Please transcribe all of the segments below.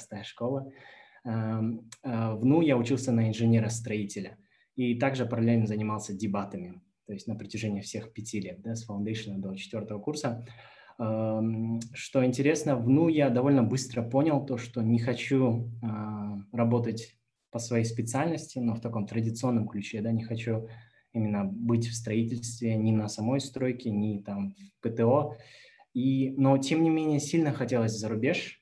простая школа. Эм, э, в НУ я учился на инженера-строителя и также параллельно занимался дебатами, то есть на протяжении всех пяти лет, да, с фаундейшена до четвертого курса. Эм, что интересно, в НУ я довольно быстро понял то, что не хочу э, работать по своей специальности, но в таком традиционном ключе, да, не хочу именно быть в строительстве ни на самой стройке, ни там в ПТО. И, но тем не менее сильно хотелось за рубеж,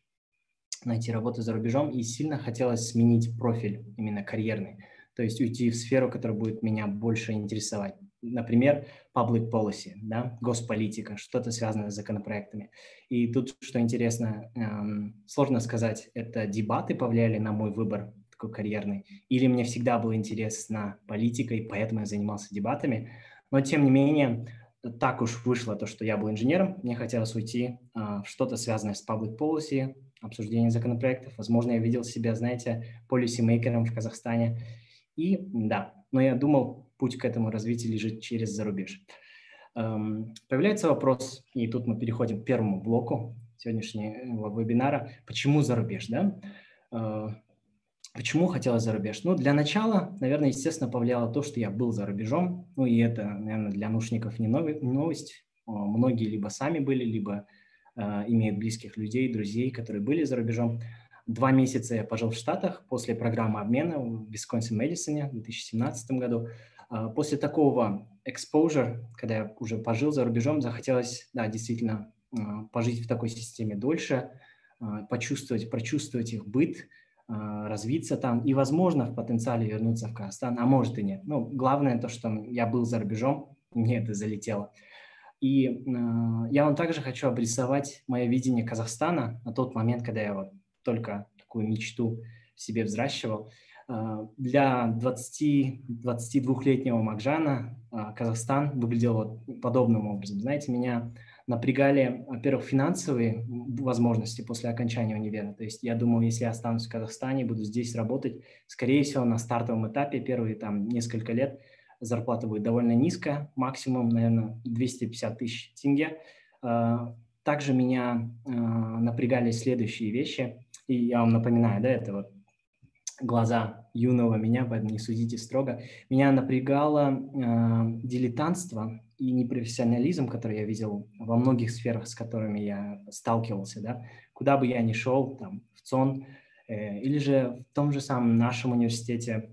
найти работу за рубежом, и сильно хотелось сменить профиль именно карьерный, то есть уйти в сферу, которая будет меня больше интересовать. Например, public policy, да, госполитика, что-то связанное с законопроектами. И тут, что интересно, эм, сложно сказать, это дебаты повлияли на мой выбор такой карьерный, или мне всегда был интересна политика, и поэтому я занимался дебатами. Но, тем не менее, так уж вышло то, что я был инженером, мне хотелось уйти а, в что-то связанное с public policy, обсуждение законопроектов. Возможно, я видел себя, знаете, policy-мейкером в Казахстане. И да, но я думал, путь к этому развитию лежит через зарубеж. Эм, появляется вопрос, и тут мы переходим к первому блоку сегодняшнего вебинара. Почему зарубеж, да? Э, Почему хотелось за рубеж? Ну, для начала, наверное, естественно, повлияло то, что я был за рубежом. Ну, и это, наверное, для наушников не новость. Многие либо сами были, либо имеют близких людей, друзей, которые были за рубежом. Два месяца я пожил в Штатах после программы обмена в Висконсин-Мэдисоне в 2017 году. Э, после такого exposure, когда я уже пожил за рубежом, захотелось, да, действительно, э, пожить в такой системе дольше, э, почувствовать, прочувствовать их быт, развиться там и, возможно, в потенциале вернуться в Казахстан, а может и нет. Ну, главное то, что я был за рубежом, мне это залетело. И э, я вам также хочу обрисовать мое видение Казахстана на тот момент, когда я вот только такую мечту в себе взращивал. Э, для 20-22-летнего Макжана э, Казахстан выглядел вот подобным образом. Знаете, меня напрягали, во-первых, финансовые возможности после окончания универа. То есть я думал, если я останусь в Казахстане, буду здесь работать, скорее всего, на стартовом этапе первые там несколько лет зарплата будет довольно низкая, максимум, наверное, 250 тысяч тенге. А, также меня а, напрягали следующие вещи, и я вам напоминаю, да, это вот глаза юного меня, поэтому не судите строго. Меня напрягало э, дилетантство и непрофессионализм, который я видел во многих сферах, с которыми я сталкивался, да, куда бы я ни шел, там, в ЦОН, э, или же в том же самом нашем университете,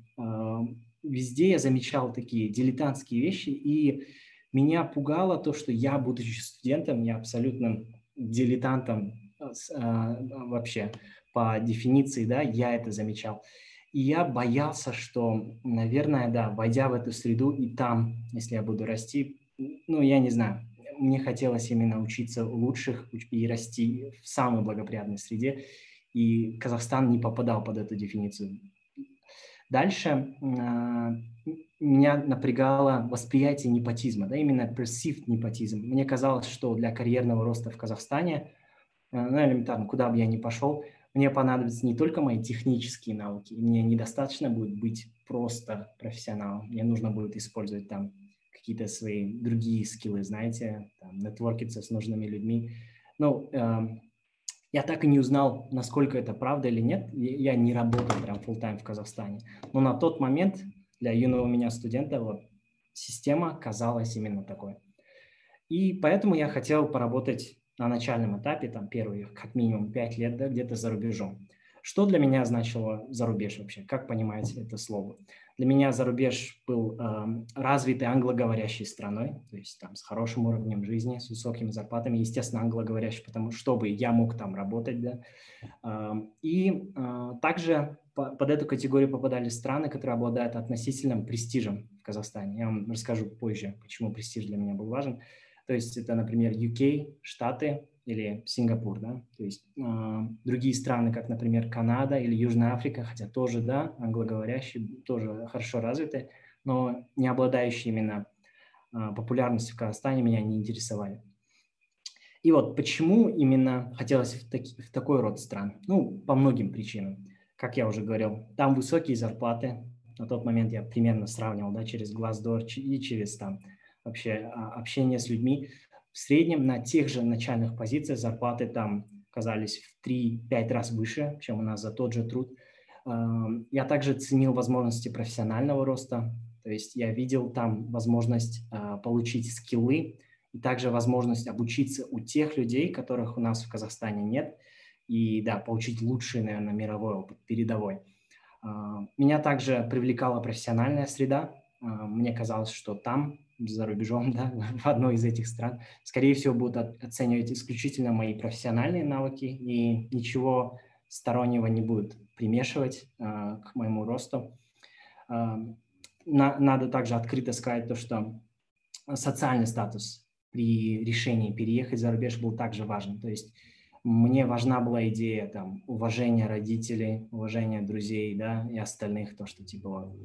везде я замечал такие дилетантские вещи, и меня пугало то, что я, будучи студентом, я абсолютным дилетантом э, вообще по дефиниции, да, я это замечал. И я боялся, что, наверное, да, войдя в эту среду и там, если я буду расти, ну, я не знаю, мне хотелось именно учиться у лучших и расти в самой благоприятной среде, и Казахстан не попадал под эту дефиницию. Дальше э, меня напрягало восприятие непотизма, да, именно perceived непотизм. Мне казалось, что для карьерного роста в Казахстане, э, ну, элементарно, куда бы я ни пошел, мне понадобятся не только мои технические навыки, мне недостаточно будет быть просто профессионалом, мне нужно будет использовать там какие-то свои другие скиллы, знаете, там, нетворкиться с нужными людьми. Ну, э, я так и не узнал, насколько это правда или нет. Я не работал прям full time в Казахстане. Но на тот момент для юного меня студента вот система казалась именно такой. И поэтому я хотел поработать на начальном этапе, там первые как минимум 5 лет, да, где-то за рубежом. Что для меня значило зарубеж вообще? Как понимаете это слово? Для меня зарубеж был э, развитой англоговорящей страной, то есть там с хорошим уровнем жизни, с высокими зарплатами, естественно, англоговорящей, потому чтобы я мог там работать, да. Э, и э, также по, под эту категорию попадали страны, которые обладают относительным престижем в Казахстане. Я вам расскажу позже, почему престиж для меня был важен. То есть это, например, UK, Штаты, или Сингапур, да, то есть э, другие страны, как, например, Канада или Южная Африка, хотя тоже, да, англоговорящие, тоже хорошо развиты, но не обладающие именно э, популярностью в Казахстане меня не интересовали. И вот почему именно хотелось в, таки, в такой род стран? Ну, по многим причинам. Как я уже говорил, там высокие зарплаты. На тот момент я примерно сравнивал, да, через Glassdoor и через там вообще а, общение с людьми в среднем на тех же начальных позициях зарплаты там казались в 3-5 раз выше, чем у нас за тот же труд. Я также ценил возможности профессионального роста, то есть я видел там возможность а, получить скиллы и также возможность обучиться у тех людей, которых у нас в Казахстане нет, и да, получить лучший, наверное, мировой опыт, передовой. А, меня также привлекала профессиональная среда. А, мне казалось, что там, за рубежом, да, в одной из этих стран, скорее всего, будут оценивать исключительно мои профессиональные навыки и ничего стороннего не будут примешивать к моему росту. На, надо также открыто сказать то, что социальный статус при решении переехать за рубеж был также важен. То есть мне важна была идея там, уважения родителей, уважения друзей да, и остальных, то, что типа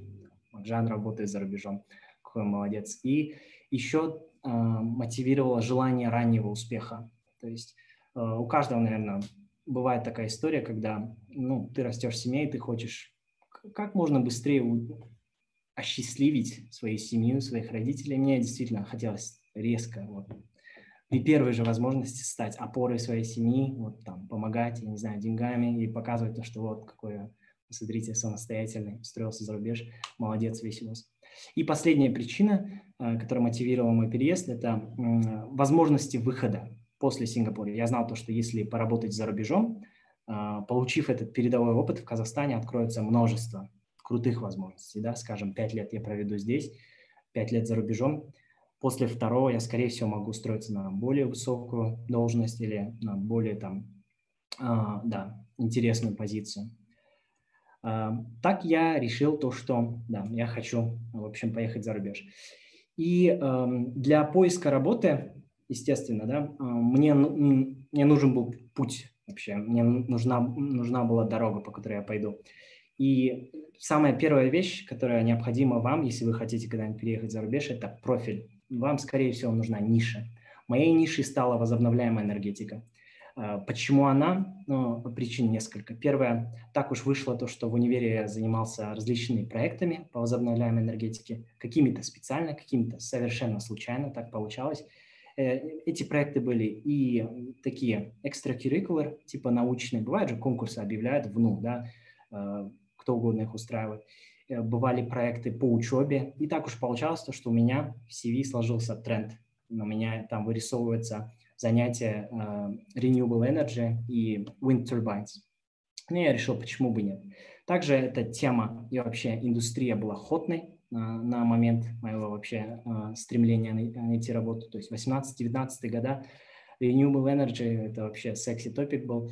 Жан работает за рубежом, какой молодец. И еще э, мотивировало желание раннего успеха. То есть э, у каждого, наверное, бывает такая история, когда ну, ты растешь в семье, и ты хочешь как можно быстрее осчастливить свою семью, своих родителей. Мне действительно хотелось резко, вот, при первой же возможности стать опорой своей семьи, вот там, помогать, я не знаю, деньгами и показывать то, что вот какой я, посмотрите, самостоятельный, устроился за рубеж, молодец, весь у И последняя причина, э, которая мотивировала мой переезд, это возможности выхода после Сингапура. Я знал то, что если поработать за рубежом, э, получив этот передовой опыт в Казахстане, откроется множество крутых возможностей, да, скажем, пять лет я проведу здесь, пять лет за рубежом, после второго я, скорее всего, могу устроиться на более высокую должность или на более там, да, интересную позицию. Так я решил то, что, да, я хочу, в общем, поехать за рубеж. И для поиска работы, естественно, да, а, мне, мне нужен был путь вообще, мне нужна, нужна была дорога, по которой я пойду. И самая первая вещь, которая необходима вам, если вы хотите когда-нибудь переехать за рубеж, это профиль. Вам, скорее всего, нужна ниша. Моей нишей стала возобновляемая энергетика. А, почему она? Ну, причин несколько. Первое, так уж вышло то, что в универе я занимался различными проектами по возобновляемой энергетике, какими-то специально, какими-то совершенно случайно, так получалось. Э, эти проекты были и такие extracurricular, типа научные, бывают же конкурсы объявляют в да, а, кто угодно их устраивает. Э, бывали проекты по учебе. И так уж получалось, то, что у меня в CV сложился тренд. У меня там вырисовывается занятие uh, Renewable Energy и Wind Turbines. Ну, я решил, почему бы нет. Также эта тема и вообще индустрия была ходной uh, на момент моего вообще uh, стремления найти работу. То есть 18-19 года Renewable Energy – это вообще секси топик был.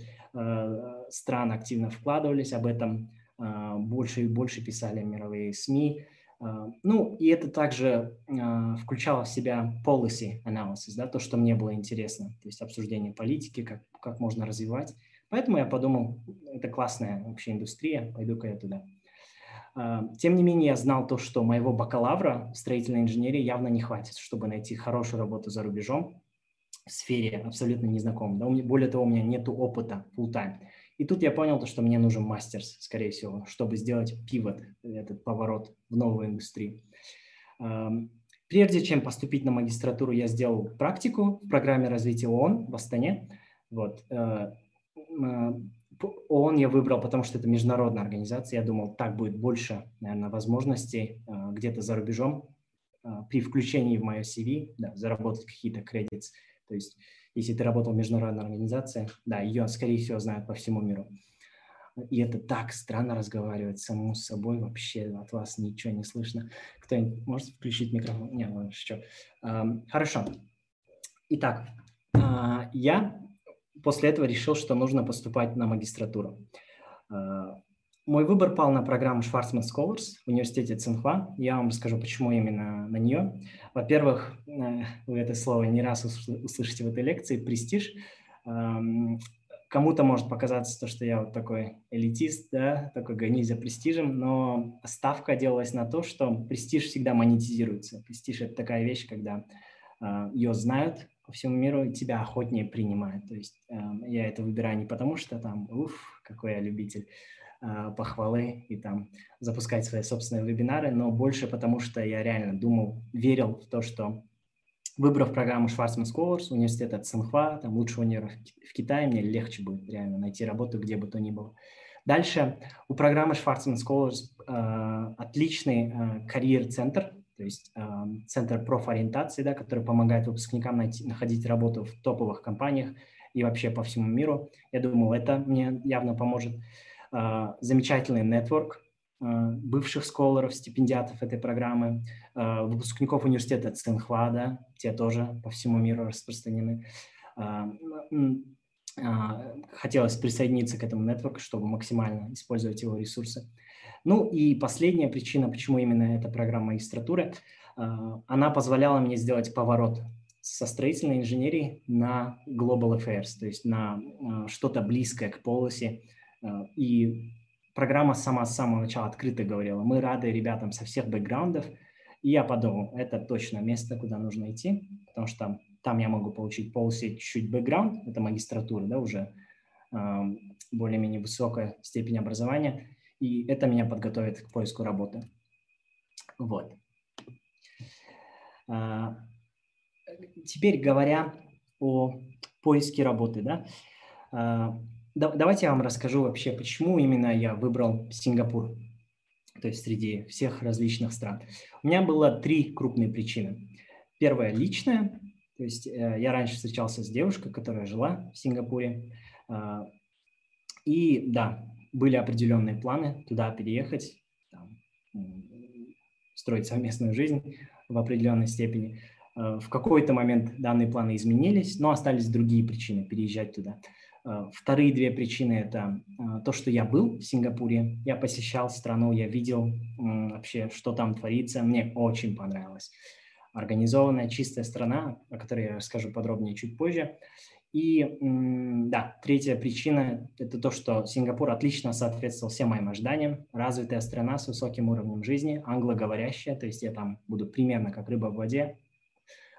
Страны активно вкладывались об этом. Больше и больше писали мировые СМИ. А, ну, и это также а, включало в себя policy analysis, да, то, что мне было интересно, то есть обсуждение политики, как, как можно развивать. Поэтому я подумал, это классная вообще индустрия, пойду-ка я туда. Тем не менее, я знал то, что моего бакалавра в строительной инженерии явно не хватит, чтобы найти хорошую работу за рубежом в сфере абсолютно незнакомой. Да, более того, у меня нет опыта full-time. И тут я понял, то, что мне нужен мастерс, скорее всего, чтобы сделать пивот, этот поворот в новую индустрию. Прежде чем поступить на магистратуру, я сделал практику в программе развития ООН в Астане. Вот. Э, ООН я выбрал, потому что это международная организация. Я думал, так будет больше, наверное, возможностей э, где-то за рубежом э, при включении в мое CV, да, заработать какие-то кредиты. То есть если ты работал в международной организации, да, ее, скорее всего, знают по всему миру. И это так странно разговаривать самому с собой, вообще от вас ничего не слышно. Кто-нибудь может включить микрофон? Не, ладно, что. Хорошо. Итак, а, я после этого решил, что нужно поступать на магистратуру. А, мой выбор пал на программу Schwarzman Scholars в университете Цинхуа. Я вам расскажу, почему именно на нее. Во-первых, э, вы это слово не раз услышите в этой лекции, престиж. Эм, кому-то может показаться то, что я вот такой элитист, да, такой гонюсь за престижем, но ставка делалась на то, что престиж всегда монетизируется. Престиж – это такая вещь, когда э, ее знают по всему миру, и тебя охотнее принимают. То есть эм, я это выбираю не потому, что там, уф, какой я любитель, похвалы и там запускать свои собственные вебинары, но больше потому, что я реально думал, верил в то, что выбрав программу Schwarzman Scholars, университета Цинхуа, там лучшего универа в Китае, мне легче будет реально найти работу где бы то ни было. Дальше у программы Schwarzman Scholars э, отличный э, карьер-центр, то есть э, центр профориентации, да, который помогает выпускникам найти, находить работу в топовых компаниях и вообще по всему миру. Я думал, это мне явно поможет. Э, замечательный нетворк, Э, бывших сколоров, стипендиатов этой программы, э, выпускников университета Цинхуа, те тоже по всему миру распространены. Э, хотелось присоединиться к этому нетворку, чтобы максимально использовать его ресурсы. Ну и последняя причина, почему именно эта программа магистратуры, она позволяла мне сделать поворот со строительной инженерии на Global Affairs, то есть на что-то близкое к полосе и программа сама с самого начала открыто говорила, мы рады ребятам со всех бэкграундов, и я подумал, это точно место, куда нужно идти, потому что там, там я могу получить полсеть чуть-чуть бэкграунд, это магистратура, да, уже э, более-менее высокая степень образования, и это меня подготовит к поиску работы. Вот. А, теперь говоря о поиске работы, да, а, давайте я вам расскажу вообще, почему именно я выбрал Сингапур, то есть среди всех различных стран. У меня было три крупные причины. Первая – личная, то есть э, я раньше встречался с девушкой, которая жила в Сингапуре, э, и да, были определенные планы туда переехать, там, строить совместную жизнь в определенной степени. Э, в какой-то момент данные планы изменились, но остались другие причины переезжать туда. Э, вторые две причины – это э, то, что я был в Сингапуре, я посещал страну, я видел вообще, что там творится, мне очень понравилось. Организованная, чистая страна, о которой я расскажу подробнее чуть позже. И да, третья причина – это то, что Сингапур отлично соответствовал всем моим ожиданиям. Развитая страна с высоким уровнем жизни, англоговорящая, то есть я там буду примерно как рыба в воде,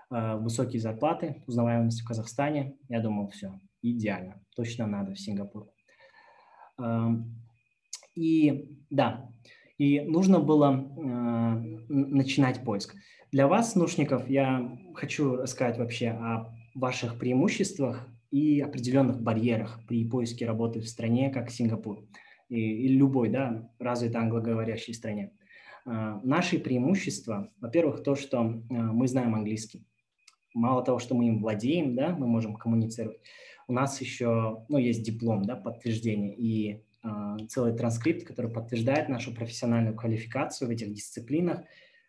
э, высокие зарплаты, узнаваемость в Казахстане. Я думал, все, идеально, точно надо в Сингапур. И да, и нужно было а, начинать поиск. Для вас, наушников, я хочу рассказать вообще о ваших преимуществах и определенных барьерах при поиске работы в стране, как Сингапур, и, или любой, да, развитой англоговорящей стране. Uh, наши преимущества, во-первых, то, что uh, мы знаем английский. Мало того, что мы им владеем, да, мы можем коммуницировать, у нас еще ну, есть диплом, да, подтверждение и э, целый транскрипт, который подтверждает нашу профессиональную квалификацию в этих дисциплинах.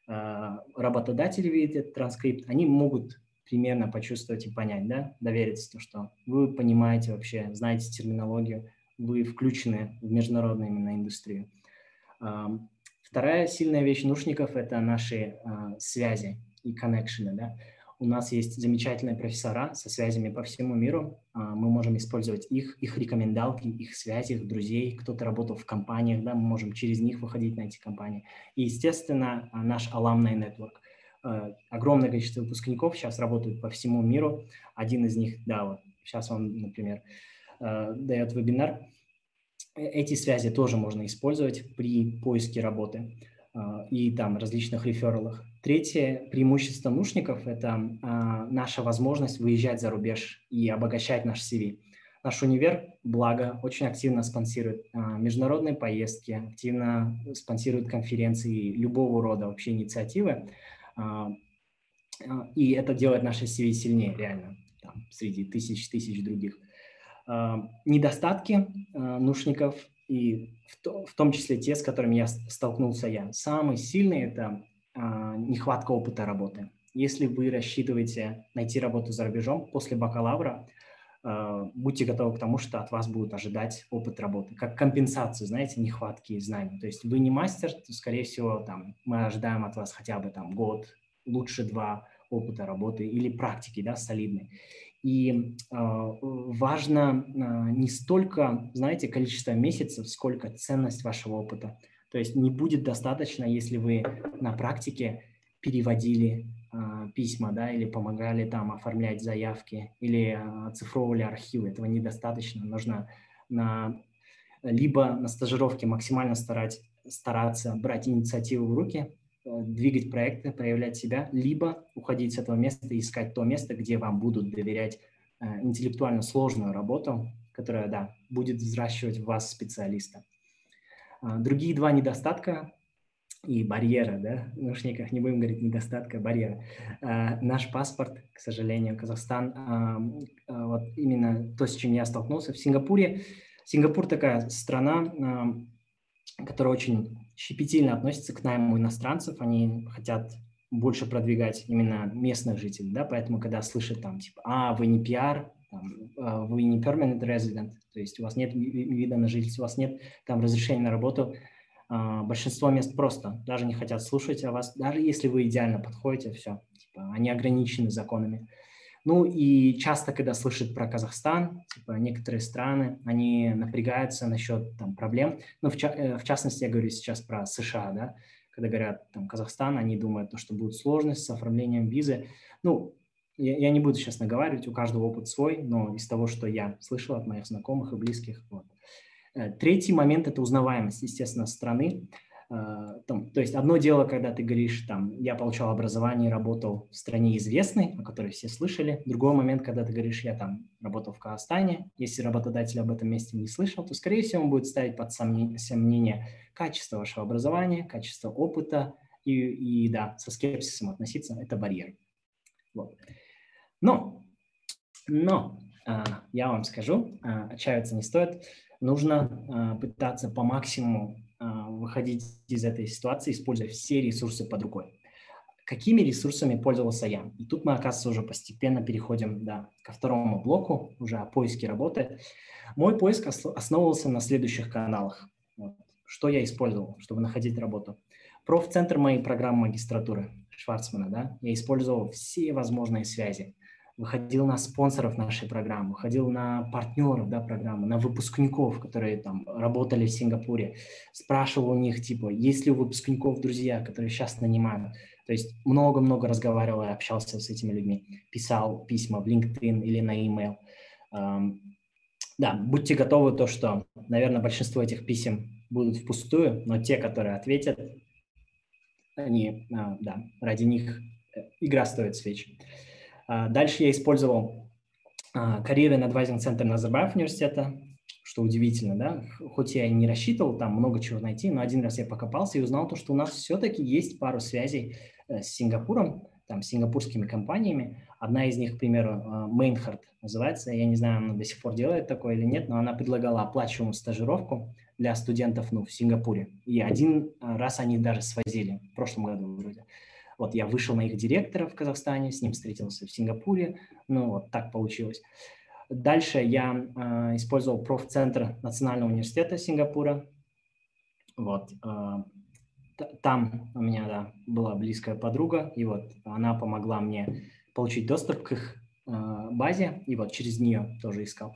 Э, работодатели видят этот транскрипт, они могут примерно почувствовать и понять, да, довериться, что вы понимаете вообще, знаете терминологию, вы включены в международную именно индустрию. Э, вторая сильная вещь наушников – это наши связи и коннекшены, да. У нас есть замечательные профессора со связями по всему миру. А, мы можем использовать их, их рекомендалки, их связи, их друзей. Кто-то работал в компаниях, да, мы можем через них выходить на эти компании. И, естественно, а, наш alumni network. А, огромное количество выпускников сейчас работают по всему миру. Один из них, да, вот сейчас он, например, дает вебинар. Э, эти связи тоже можно использовать при поиске работы. А, и там различных рефералах. Третье преимущество наушников – это а, наша возможность выезжать за рубеж и обогащать наш CV. Наш универ, благо, очень активно спонсирует а, международные поездки, активно спонсирует конференции любого рода вообще инициативы. И это делает наше CV сильнее, реально, там, среди тысяч-тысяч других. Недостатки наушников и в, то, в том числе те, с которыми я столкнулся я. Самый сильный – это а, нехватка опыта работы. Если вы рассчитываете найти работу за рубежом после бакалавра, а, будьте готовы к тому, что от вас будут ожидать опыт работы, как компенсацию, знаете, нехватки знаний. То есть вы не мастер, то, скорее всего, там, мы ожидаем от вас хотя бы там, год, лучше два опыта работы или практики да, солидной. И э, важно э, не столько, знаете, количество месяцев, сколько ценность вашего опыта. То есть не будет достаточно, если вы на практике переводили э, письма, да, или помогали там оформлять заявки, или э, архивы. Этого недостаточно. Нужно на, либо на стажировке максимально старать, стараться брать инициативу в руки, двигать проекты, проявлять себя, либо уходить с этого места и искать то место, где вам будут доверять интеллектуально сложную работу, которая, да, будет взращивать в вас специалиста. Другие два недостатка и барьера, да, в наушниках не будем говорить недостатка, а барьера. А, наш паспорт, к сожалению, Казахстан, а, а, вот именно то, с чем я столкнулся в Сингапуре. Сингапур такая страна, а, которая очень щепетильно относится к найму иностранцев, они хотят больше продвигать именно местных жителей, да, поэтому когда слышат там, типа, а, вы не пиар, там, а, вы не permanent resident, то есть у вас нет вида на жительство, у вас нет там разрешения на работу, а, большинство мест просто даже не хотят слушать о вас, даже если вы идеально подходите, все, типа, они ограничены законами. Ну и часто, когда слышат про Казахстан, типа, некоторые страны, они напрягаются насчет там, проблем. Ну, в, ча- э, в частности, я говорю сейчас про США, да, когда говорят там Казахстан, они думают, что будут сложности с оформлением визы. Ну, я, я не буду сейчас наговаривать, у каждого опыт свой, но из того, что я слышал от моих знакомых и близких, вот, Э, третий момент – это узнаваемость, естественно, страны. Э, там, то есть одно дело, когда ты говоришь, там, я получал образование и работал в стране известной, о которой все слышали. Другой момент, когда ты говоришь, я там работал в Казахстане. Если работодатель об этом месте не слышал, то, скорее всего, он будет ставить под сомнение, качество вашего образования, качество опыта и, и, да, со скепсисом относиться. Это барьер. Вот. Но, но э, я вам скажу, отчаиваться не стоит нужно а, пытаться по максимуму а, выходить из этой ситуации, используя все ресурсы под рукой. Какими ресурсами пользовался я? И тут мы, оказывается, уже постепенно переходим да, ко второму блоку, уже о поиске работы. Мой поиск основывался на следующих каналах. Что я использовал, чтобы находить работу? Профцентр моей программы магистратуры Шварцмана, да, я использовал все возможные связи выходил на спонсоров нашей программы, выходил на партнеров да, программы, на выпускников, которые там работали в Сингапуре, спрашивал у них, типа, есть ли у выпускников друзья, которые сейчас нанимают. То есть много-много разговаривал и общался с этими людьми, писал письма в LinkedIn или на email. Да, будьте готовы то, что, наверное, большинство этих писем будут впустую, но те, которые ответят, они, а, да, ради них э, игра стоит свечи. А, дальше я использовал а, карьерный адвайзинг центр Назарбаев университета, что удивительно, да, хоть я и не рассчитывал там много чего найти, но один раз я покопался и узнал то, что у нас все-таки есть пару связей э, с Сингапуром, там, с сингапурскими компаниями. Одна из них, к примеру, Мейнхард называется, я не знаю, она до сих пор делает такое или нет, но она предлагала оплачиваемую стажировку для студентов ну, в Сингапуре. И один раз они даже свозили, в прошлом году вроде. Вот я вышел на их директора в Казахстане, с ним встретился в Сингапуре, ну вот так получилось. Дальше я э, использовал профцентр Национального университета Сингапура. Вот, э, там у меня да, была близкая подруга, и вот она помогла мне получить доступ к их э, базе, и вот через нее тоже искал.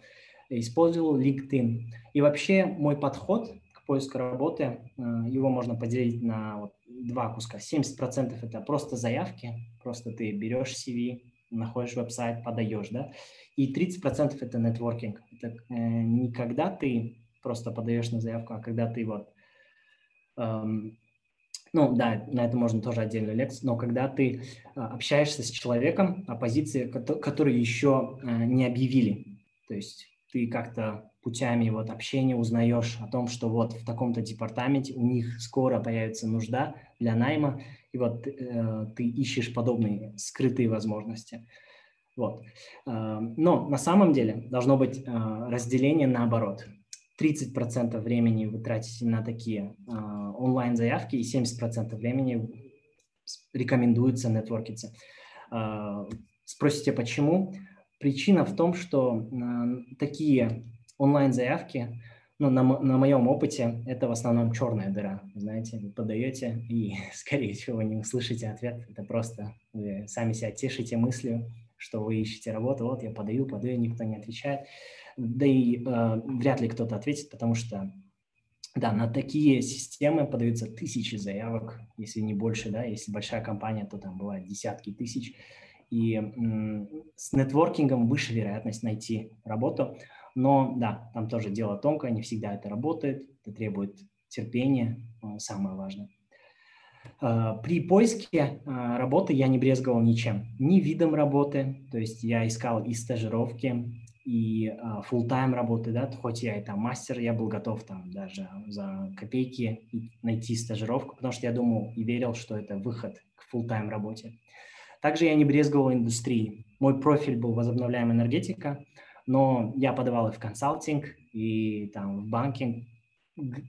Использовал LinkedIn. И вообще мой подход к поиску работы, э, его можно поделить на вот два куска. 70% это просто заявки, просто ты берешь CV, находишь веб-сайт, подаешь, да, и 30% это нетворкинг. Это э, не когда ты просто подаешь на заявку, а когда ты вот, эм, ну да, на это можно тоже отдельную лекцию, но когда ты э, общаешься с человеком о позиции, который еще э, не объявили, то есть ты как-то путями вот общения узнаешь о том, что вот в таком-то департаменте у них скоро появится нужда для найма, и вот э, ты ищешь подобные скрытые возможности. Вот. Э, но на самом деле должно быть э, разделение наоборот. 30% времени вы тратите на такие э, онлайн-заявки, и 70% времени рекомендуется нетворкиться. Э, спросите, почему? Причина в том, что э, такие онлайн-заявки, ну, на, на моем опыте, это в основном черная дыра. Знаете, вы подаете, и, скорее всего, не услышите ответ. Это просто вы сами себя тешите мыслью, что вы ищете работу. Вот я подаю, подаю, никто не отвечает. Да и э, вряд ли кто-то ответит, потому что, да, на такие системы подаются тысячи заявок, если не больше, да, если большая компания, то там бывает десятки тысяч. И м- с нетворкингом выше вероятность найти работу. Но да, там тоже дело тонкое, не всегда это работает, это требует терпения, самое важное. Э, при поиске э, работы я не брезговал ничем. Ни видом работы, то есть я искал и стажировки, и э, full тайм работы, да, хоть я и там мастер, я был готов там даже за копейки найти стажировку, потому что я думал и верил, что это выход к full тайм работе. Также я не брезговал индустрией. Мой профиль был возобновляемая энергетика, но я подавал и в консалтинг, и там в банкинг,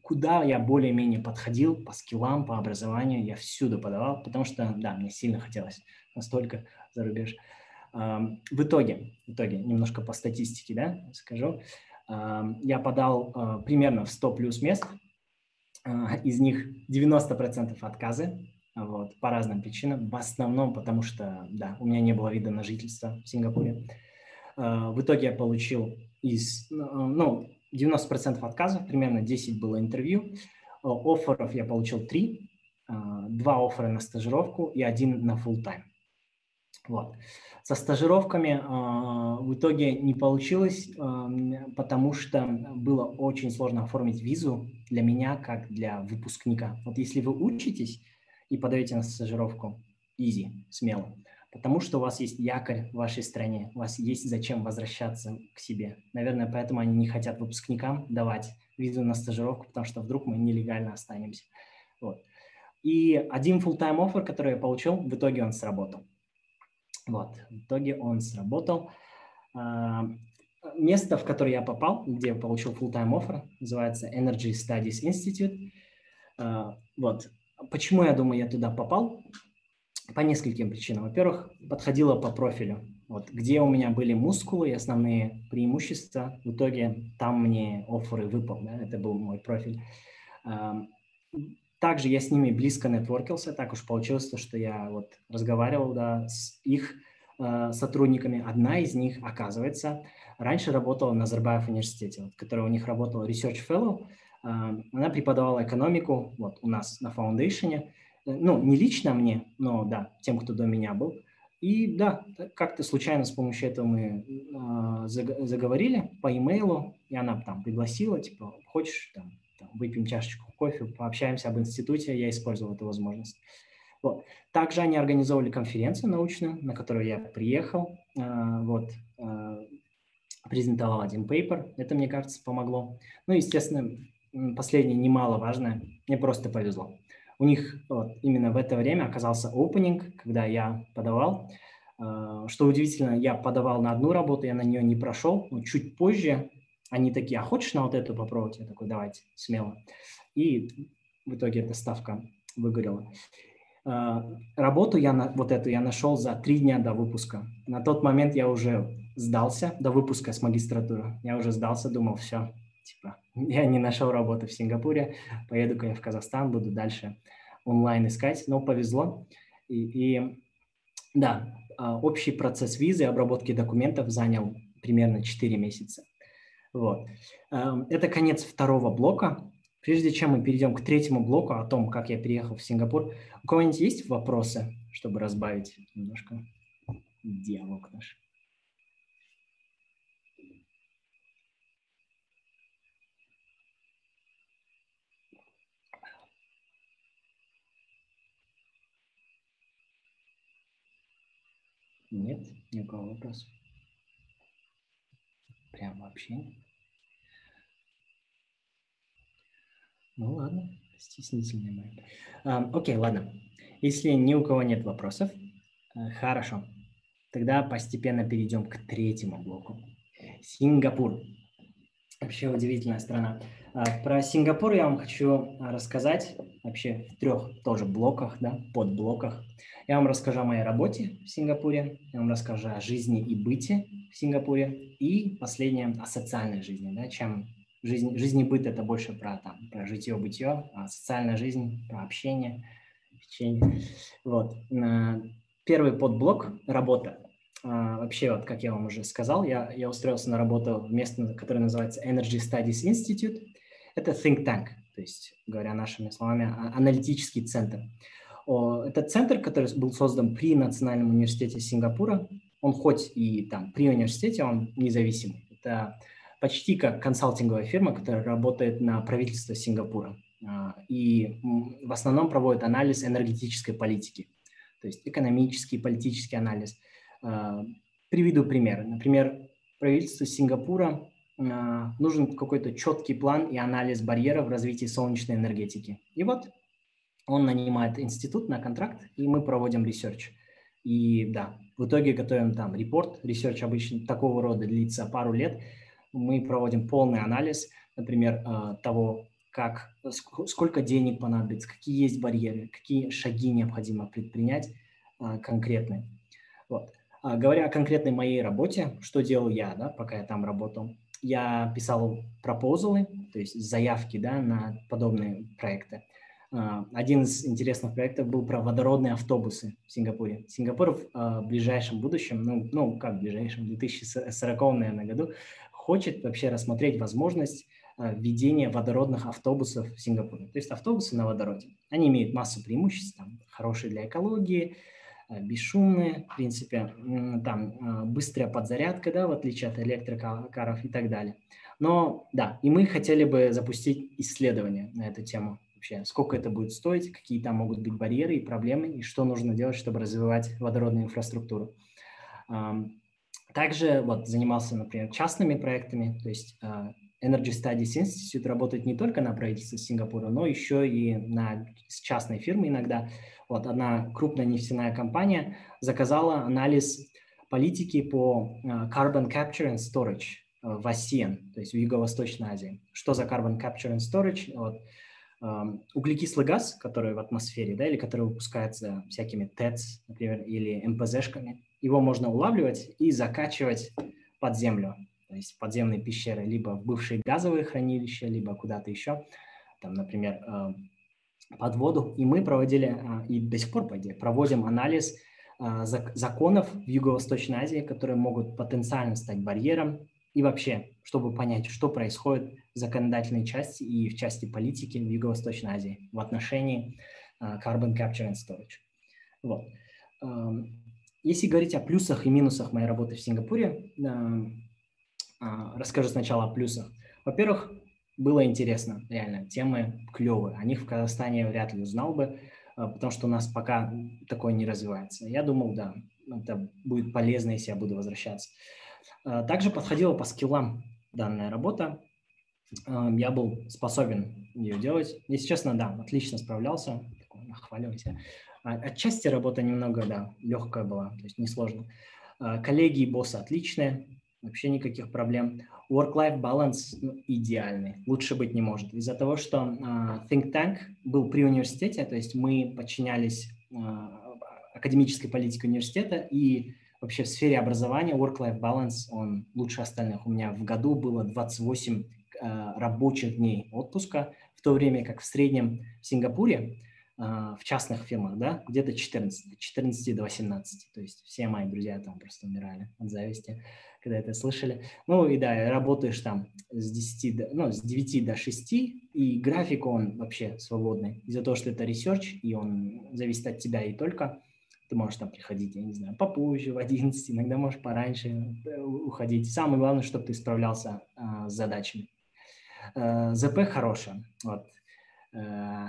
куда я более-менее подходил по скиллам, по образованию, я всюду подавал, потому что, да, мне сильно хотелось настолько за рубеж. В итоге, в итоге, немножко по статистике, да, скажу, я подал а, примерно в 100 плюс мест, а, из них 90% отказы, вот, по разным причинам, в основном потому что, да, у меня не было вида на жительство в Сингапуре. А, в итоге я получил из, ну, 90% отказов, примерно 10 было интервью. Офферов я получил 3, а, два оффера на стажировку и один на full тайм Вот. Со стажировками э, в итоге не получилось, э, потому что было очень сложно оформить визу для меня, как для выпускника. Вот если вы учитесь и подаете на стажировку, easy, смело потому что у вас есть якорь в вашей стране, у вас есть зачем возвращаться к себе. Наверное, поэтому они не хотят выпускникам давать визу на стажировку, потому что вдруг мы нелегально останемся. Вот. И один full-time offer, который я получил, в итоге он сработал. Вот, в итоге он сработал. А, место, в которое я попал, где я получил full-time offer, называется Energy Studies Institute. А, вот. Почему я думаю, я туда попал? По нескольким причинам. Во-первых, подходило по профилю. Вот, где у меня были мускулы и основные преимущества, в итоге там мне оферы выпал, да, это был мой профиль. Также я с ними близко нетворкился, так уж получилось, что я вот разговаривал да, с их э, сотрудниками. Одна из них, оказывается, раньше работала на Назарбаев университете, вот, которая у них работала Research Fellow. Э, она преподавала экономику вот, у нас на фаундейшене, ну, не лично мне, но да, тем, кто до меня был. И да, как-то случайно с помощью этого мы э, заговорили по имейлу, и она там пригласила, типа, хочешь, там, там, выпьем чашечку кофе, пообщаемся об институте, я использовал эту возможность. Вот. Также они организовали конференцию научную, на которую я приехал, э, вот, э, презентовал один пейпер, это, мне кажется, помогло. Ну, естественно, последнее немаловажное, мне просто повезло. У них вот, именно в это время оказался опенинг, когда я подавал. А, что удивительно, я подавал на одну работу, я на нее не прошел, но чуть позже они такие, а хочешь на вот эту попробовать? Я такой, давайте, смело. И в итоге эта ставка выгорела. А, работу я на, вот эту я нашел за три дня до выпуска. На тот момент я уже сдался до выпуска с магистратуры. Я уже сдался, думал, все, типа, я не нашел работу в Сингапуре, поеду-ка я в Казахстан, буду дальше онлайн искать, но повезло. И, и да, а, общий процесс визы обработки документов занял примерно 4 месяца. Вот. Эм, это конец второго блока. Прежде чем мы перейдем к третьему блоку о том, как я переехал в Сингапур, у кого-нибудь есть вопросы, чтобы разбавить немножко диалог наш? Нет, ни у вопросов. Прям вообще. Ну ладно, стеснительные мои. А, окей, ладно. Если ни у кого нет вопросов, э, хорошо. Тогда постепенно перейдем к третьему блоку. Сингапур. Вообще удивительная страна. А, про Сингапур я вам хочу рассказать вообще в трех тоже блоках, да, подблоках. Я вам расскажу о моей работе в Сингапуре, я вам расскажу о жизни и быте в Сингапуре и последнее о социальной жизни, да, чем жизнь, жизнь и быт это больше про, там, про житье-бытие, а социальная жизнь, про общение, общение. Вот. Первый подблок – работа. А, вообще, вот, как я вам уже сказал, я, я устроился на работу в место, которое называется Energy Studies Institute. Это think tank, то есть, говоря нашими словами, а, аналитический центр. Это центр, который был создан при Национальном университете Сингапура. Он хоть и там при университете, он независимый. Это почти как консалтинговая фирма, которая работает на правительство Сингапура. и в основном проводит анализ энергетической политики, то есть экономический, политический анализ. Приведу пример. Например, правительству Сингапура нужен какой-то четкий план и анализ барьеров в развитии солнечной энергетики. И вот он нанимает институт на контракт, и мы проводим research. И да, в итоге готовим там report. Research обычно такого рода длится пару лет. Мы проводим полный анализ, например, э, того, как, сколько денег понадобится, какие есть барьеры, какие шаги необходимо предпринять конкретные. Вот. А говоря о конкретной моей работе, что делал я, да, пока я там работал, я писал пропозалы, то есть заявки да, на подобные проекты. А, один из интересных проектов был про водородные автобусы в Сингапуре. Сингапур в а, ближайшем будущем, ну, ну как в ближайшем, 2040, наверное, году, хочет вообще рассмотреть возможность введения водородных автобусов в Сингапуре. То есть автобусы на водороде. Они имеют массу преимуществ, там, хорошие для экологии, бесшумные, в принципе, там быстрая подзарядка, да, в отличие от электрокаров и так далее. Но да, и мы хотели бы запустить исследование на эту тему вообще, сколько это будет стоить, какие там могут быть барьеры и проблемы, и что нужно делать, чтобы развивать водородную инфраструктуру. Также вот занимался, например, частными проектами, то есть а, Energy Studies Institute работает не только на правительстве Сингапура, но еще и на, с частной фирмой иногда. Вот одна крупная нефтяная компания заказала анализ политики по а, Carbon Capture and Storage в ASEAN, то есть в Юго-Восточной Азии. Что за Carbon Capture and Storage? Вот, углекислый газ, который в атмосфере, да, или который выпускается всякими ТЭЦ, например, или МПЗшками, его можно улавливать и закачивать под землю, то есть подземные пещеры, либо в бывшие газовые хранилища, либо куда-то еще, там, например, под воду. И мы проводили, а, и до сих пор, по идее, проводим анализ а, законов в Юго-Восточной Азии, которые могут потенциально стать барьером и вообще, чтобы понять, что происходит в законодательной части и в части политики в Юго-Восточной Азии в отношении Carbon Capture and Storage. Вот. Если говорить о плюсах и минусах моей работы в Сингапуре, расскажу сначала о плюсах. Во-первых, было интересно, реально, темы клевые. О них в Казахстане вряд ли узнал бы, потому что у нас пока такое не развивается. Я думал, да, это будет полезно, если я буду возвращаться. А, также подходила по скиллам данная работа. А, я был способен ее делать. Если честно, да, отлично справлялся. А, отчасти работа немного, да, легкая была, то есть несложно. Коллеги и боссы отличные, вообще никаких проблем. Work-life balance ну, идеальный, лучше быть не может. Из-за того, что uh, Think Tank был при университете, то есть мы подчинялись uh, академической политике университета, и вообще в сфере образования work-life balance, он лучше остальных. У меня в году было 28 э, рабочих дней отпуска, в то время как в среднем в Сингапуре, в частных фирмах, да, где-то 14, 14 до 18. То есть все мои друзья там просто умирали от зависти, когда это слышали. Ну и да, работаешь там с 10 до, ну, с 9 до 6, и график он вообще свободный. Из-за того, что это research, и он зависит от тебя и только – ты можешь там приходить, я не знаю, попозже, в 11, иногда можешь пораньше э, уходить. Самое главное, чтобы ты справлялся э, с задачами. Э, ЗП хорошая. Вот. Э,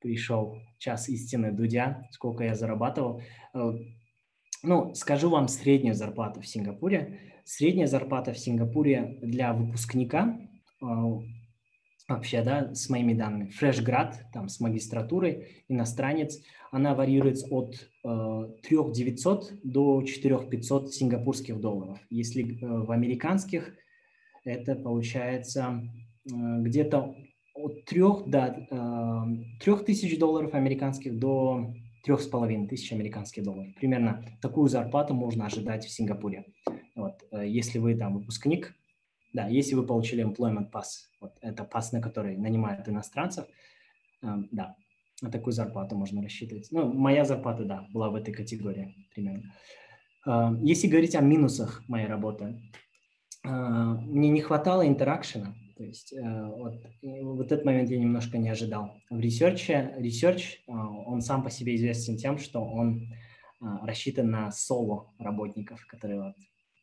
пришел час истины Дудя, сколько я зарабатывал. Э, ну, скажу вам среднюю зарплату в Сингапуре. Средняя зарплата в Сингапуре для выпускника э, вообще, да, с моими данными. Фрешград, там, с магистратурой, иностранец, она варьируется от э, 3 900 до 4 500 сингапурских долларов. Если э, в американских, это получается э, где-то от 3 до э, 3 тысяч долларов американских до трех с половиной тысяч американских долларов. Примерно такую зарплату можно ожидать в Сингапуре. Вот, э, если вы там выпускник, да, если вы получили employment pass, вот это pass, на который нанимают иностранцев, э, да, на такую зарплату можно рассчитывать. Ну, моя зарплата, да, была в этой категории примерно. Э, если говорить о минусах моей работы, э, мне не хватало interaction а, то есть вот, вот этот момент я немножко не ожидал. В research е, research, он сам по себе известен тем, что он рассчитан на соло работников, которые вот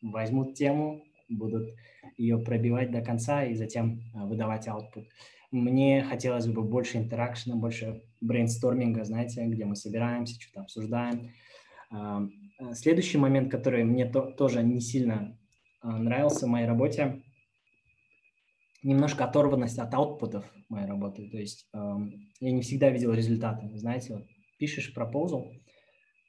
возьмут тему, будут ее пробивать до конца и затем выдавать output. Мне хотелось бы больше интеракшена, больше брейнсторминга, знаете, где мы собираемся, что-то обсуждаем. Следующий момент, который мне то, тоже не сильно нравился в моей работе, немножко оторванность от аутпутов моей работы. То есть э, я не всегда видел результаты. Знаете, вот пишешь пропозал,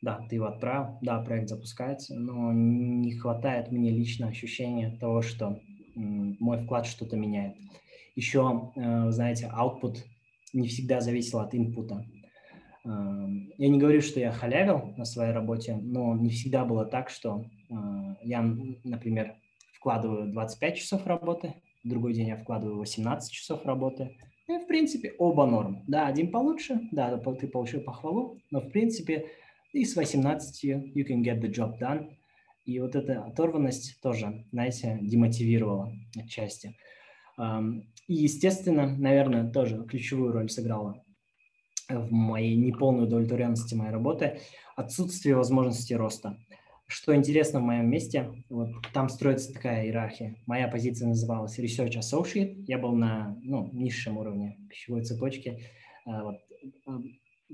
да, ты его отправил, да, проект запускается, но не хватает мне лично ощущения того, что э, мой вклад что-то меняет. Еще, э, знаете, output не всегда зависел от инпута. Э, я не говорю, что я халявил на своей работе, но не всегда было так, что э, я, например, вкладываю 25 часов работы, другой день я вкладываю 18 часов работы. И, в принципе, оба норм. Да, один получше, да, ты получил похвалу, но, в принципе, и с 18 you can get the job done. И вот эта оторванность тоже, знаете, демотивировала отчасти. И, естественно, наверное, тоже ключевую роль сыграла в моей неполной удовлетворенности моей работы отсутствие возможности роста. Что интересно в моем месте, вот там строится такая иерархия. Моя позиция называлась Research Associate. Я был на ну, низшем уровне пищевой цепочки. А, вот, а,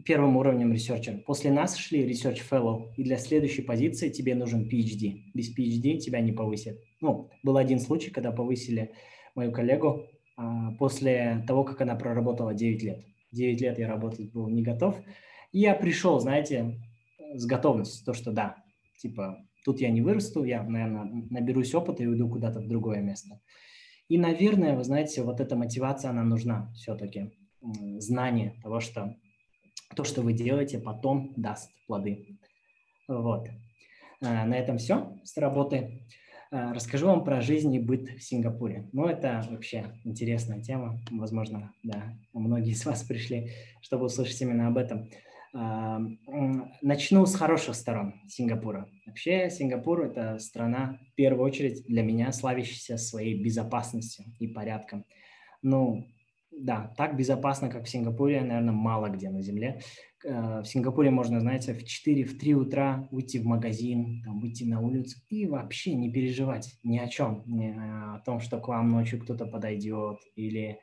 первым уровнем researcher. После нас шли Research Fellow, и для следующей позиции тебе нужен PhD. Без PhD тебя не повысят. Ну, был один случай, когда повысили мою коллегу а, после того, как она проработала 9 лет. 9 лет я работать был не готов. И я пришел, знаете, с готовностью, то, что да, Типа, тут я не вырасту, я, наверное, наберусь опыта и уйду куда-то в другое место. И, наверное, вы знаете, вот эта мотивация, она нужна все-таки. Знание того, что то, что вы делаете, потом даст плоды. Вот. А, на этом все с работы. А, расскажу вам про жизнь и быт в Сингапуре. Ну, это вообще интересная тема. Возможно, да, многие из вас пришли, чтобы услышать именно об этом. Начну с хороших сторон Сингапура. Вообще Сингапур – это страна, в первую очередь, для меня славящаяся своей безопасностью и порядком. Ну, да, так безопасно, как в Сингапуре, наверное, мало где на Земле. Э, в Сингапуре можно, знаете, в 4, в 3 утра уйти в магазин, там, выйти на улицу и вообще не переживать ни о чем, ни о том, что к вам ночью кто-то подойдет или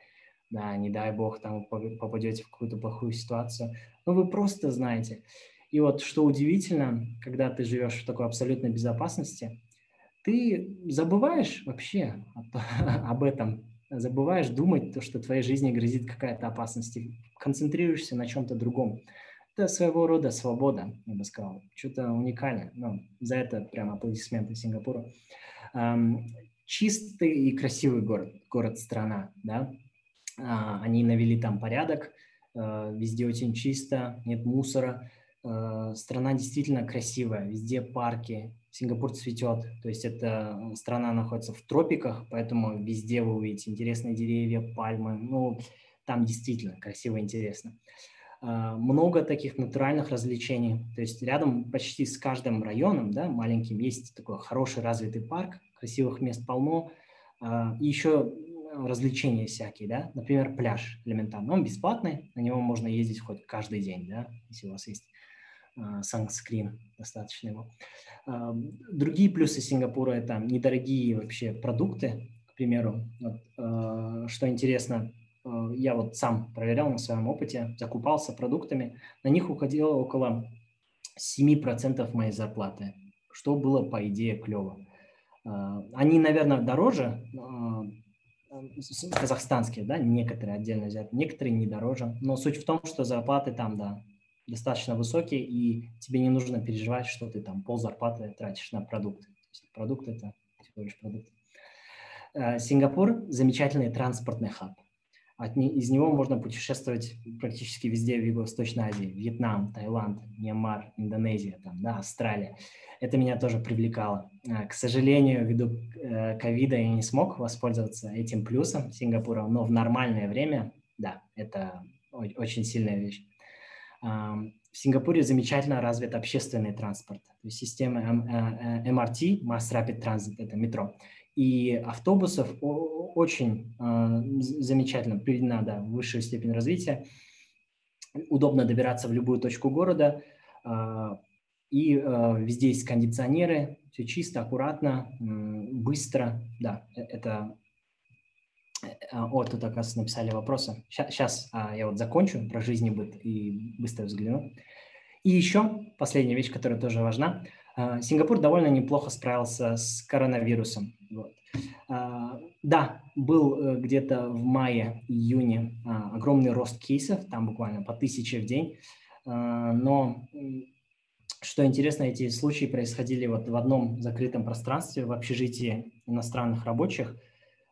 да, не дай бог, там попадете в какую-то плохую ситуацию, но вы просто знаете. И вот что удивительно, когда ты живешь в такой абсолютной безопасности, ты забываешь вообще об этом, забываешь думать, то, что твоей жизни грозит какая-то опасность, и концентрируешься на чем-то другом. Это своего рода свобода, я бы сказал, что-то уникальное. Ну, за это прям аплодисменты Сингапуру. Эм, чистый и красивый город, город-страна, да, они навели там порядок, а, везде очень чисто, нет мусора. А, страна действительно красивая, везде парки, Сингапур цветет, то есть эта страна находится в тропиках, поэтому везде вы увидите интересные деревья, пальмы, ну, там действительно красиво и интересно. Много таких натуральных развлечений, то есть рядом почти с каждым районом, да, маленьким, есть такой хороший развитый парк, красивых мест полно, и еще развлечения всякие, да, например, пляж элементарно, он бесплатный, на него можно ездить хоть каждый день, да, если у вас есть санскрин, достаточно его. Uh, другие плюсы Сингапура – это недорогие вообще продукты, к примеру, вот, uh, что интересно, я вот сам проверял на своем опыте, закупался продуктами, на них уходило около 7% моей зарплаты, что было, по идее, клево. Они, наверное, дороже, казахстанские, да, некоторые отдельно взять, некоторые не дороже. Но суть в том, что зарплаты там, да, достаточно высокие, и тебе не нужно переживать, что ты там пол зарплаты тратишь на продукты. Продукт – это всего лишь продукт. Э, Сингапур – замечательный транспортный хаб. От из него можно путешествовать практически везде в Юго-Восточной Азии. Вьетнам, Таиланд, Мьянмар, Индонезия, там, да, Австралия. Это меня тоже привлекало. А, к сожалению, ввиду э, ковида я не смог воспользоваться этим плюсом Сингапура, но в нормальное время, да, это очень сильная вещь. В Сингапуре замечательно развит общественный транспорт. То есть система MRT, Mass Rapid Transit, это метро. И автобусов очень э, замечательно приведена да, высшая степень развития. Удобно добираться в любую точку города. Э, И э, везде есть кондиционеры, все чисто, аккуратно, быстро. Да, э, это... О, тут, оказывается, написали вопросы. Сейчас, а, я вот закончу про жизнь и быт и быстро взгляну. И еще последняя вещь, которая тоже важна. Сингапур довольно неплохо справился с коронавирусом. Вот. Да, был где-то в мае-июне огромный рост кейсов, там буквально по тысяче в день, но что интересно, эти случаи происходили вот в одном закрытом пространстве, в общежитии иностранных рабочих.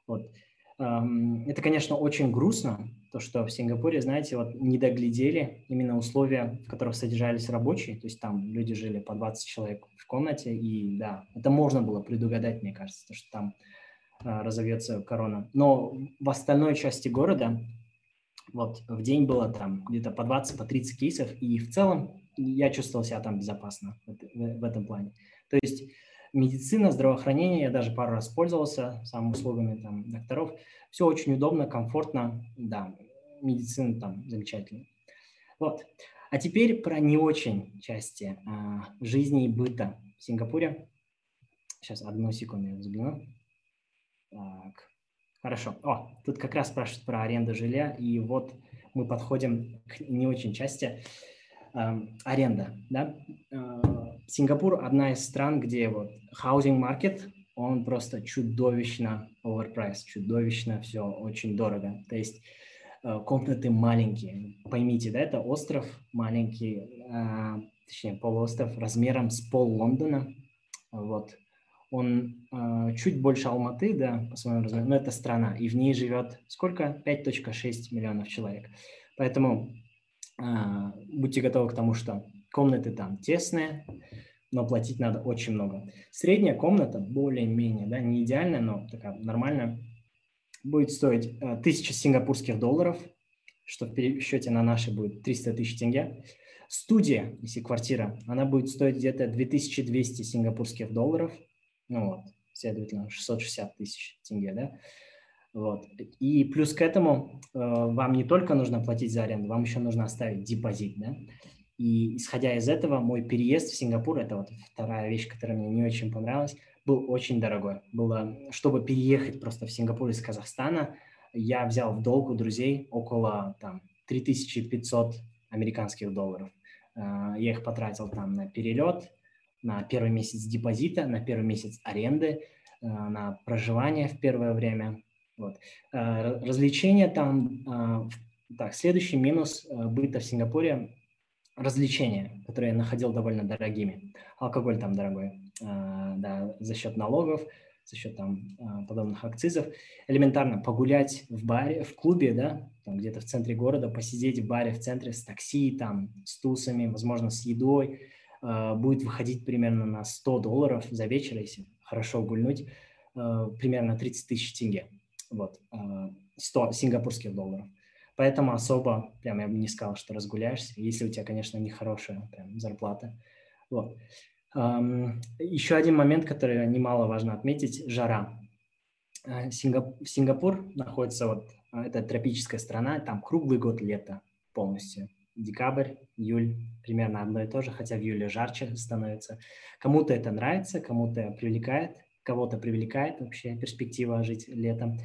Вот. Это, конечно, очень грустно, то, что в Сингапуре, знаете, вот не доглядели именно условия, в которых содержались рабочие, то есть там люди жили по 20 человек в комнате, и да, это можно было предугадать, мне кажется, то, что там а, разовьется корона. Но в остальной части города вот в день было там где-то по 20, по 30 кейсов, и в целом я чувствовал себя там безопасно в, в, в этом плане. То есть медицина, здравоохранение, я даже пару раз пользовался сам услугами там, докторов. Все очень удобно, комфортно, да, медицина там замечательная. Вот. А теперь про не очень части а, жизни и быта в Сингапуре. Сейчас, одну секунду я взгляну. Так, хорошо. О, тут как раз спрашивают про аренду жилья, и вот мы подходим к не очень части. Эм, аренда. Да? Э, Сингапур одна из стран, где вот housing market, он просто чудовищно overpriced, чудовищно все очень дорого. То есть э, комнаты маленькие. Поймите, да, это остров маленький, э, точнее полуостров размером с пол Лондона. Вот. Он чуть больше Алматы, да, по своему размеру, но это страна, и в ней живет сколько? 5.6 миллионов человек. Поэтому будьте готовы к тому, что комнаты там тесные, но платить надо очень много. Средняя комната, более-менее, да, не идеальная, но такая нормальная, будет стоить 1000 э, сингапурских долларов, что в пересчете на наши будет 300 тысяч тенге. Студия, если квартира, она будет стоить где-то 2200 сингапурских долларов, ну вот, следовательно, 660 тысяч тенге, да. Вот. И плюс к этому э, вам не только нужно платить за аренду, вам еще нужно оставить депозит. Да? И исходя из этого, мой переезд в Сингапур, это вот вторая вещь, которая мне не очень понравилась, был очень дорогой. Было, чтобы переехать просто в Сингапур из Казахстана, я взял в долг у друзей около там, 3500 американских долларов. Э, я их потратил там на перелет, на первый месяц депозита, на первый месяц аренды, э, на проживание в первое время, вот. Э, развлечения там, а, так, следующий минус э, быта в Сингапуре – развлечения, которые я находил довольно дорогими. Алкоголь там дорогой, а, да, за счет налогов, за счет там а, подобных акцизов. Элементарно погулять в баре, в клубе, да, там где-то в центре города, посидеть в баре в центре с такси, там, с тусами, возможно, с едой, будет выходить примерно на 100 долларов за вечер, если хорошо гульнуть, примерно 30 тысяч тенге вот, 100 а, сингапурских долларов. Поэтому особо, прям я бы не сказал, что разгуляешься, если у тебя, конечно, нехорошая прям зарплата. Вот. Еще один момент, который немаловажно отметить – жара. А, Сингап... Сингапур находится, вот, а, это тропическая страна, там круглый год лето полностью. Декабрь, июль примерно одно и то же, хотя в июле жарче становится. Кому-то это нравится, кому-то привлекает, кого-то привлекает вообще перспектива жить летом.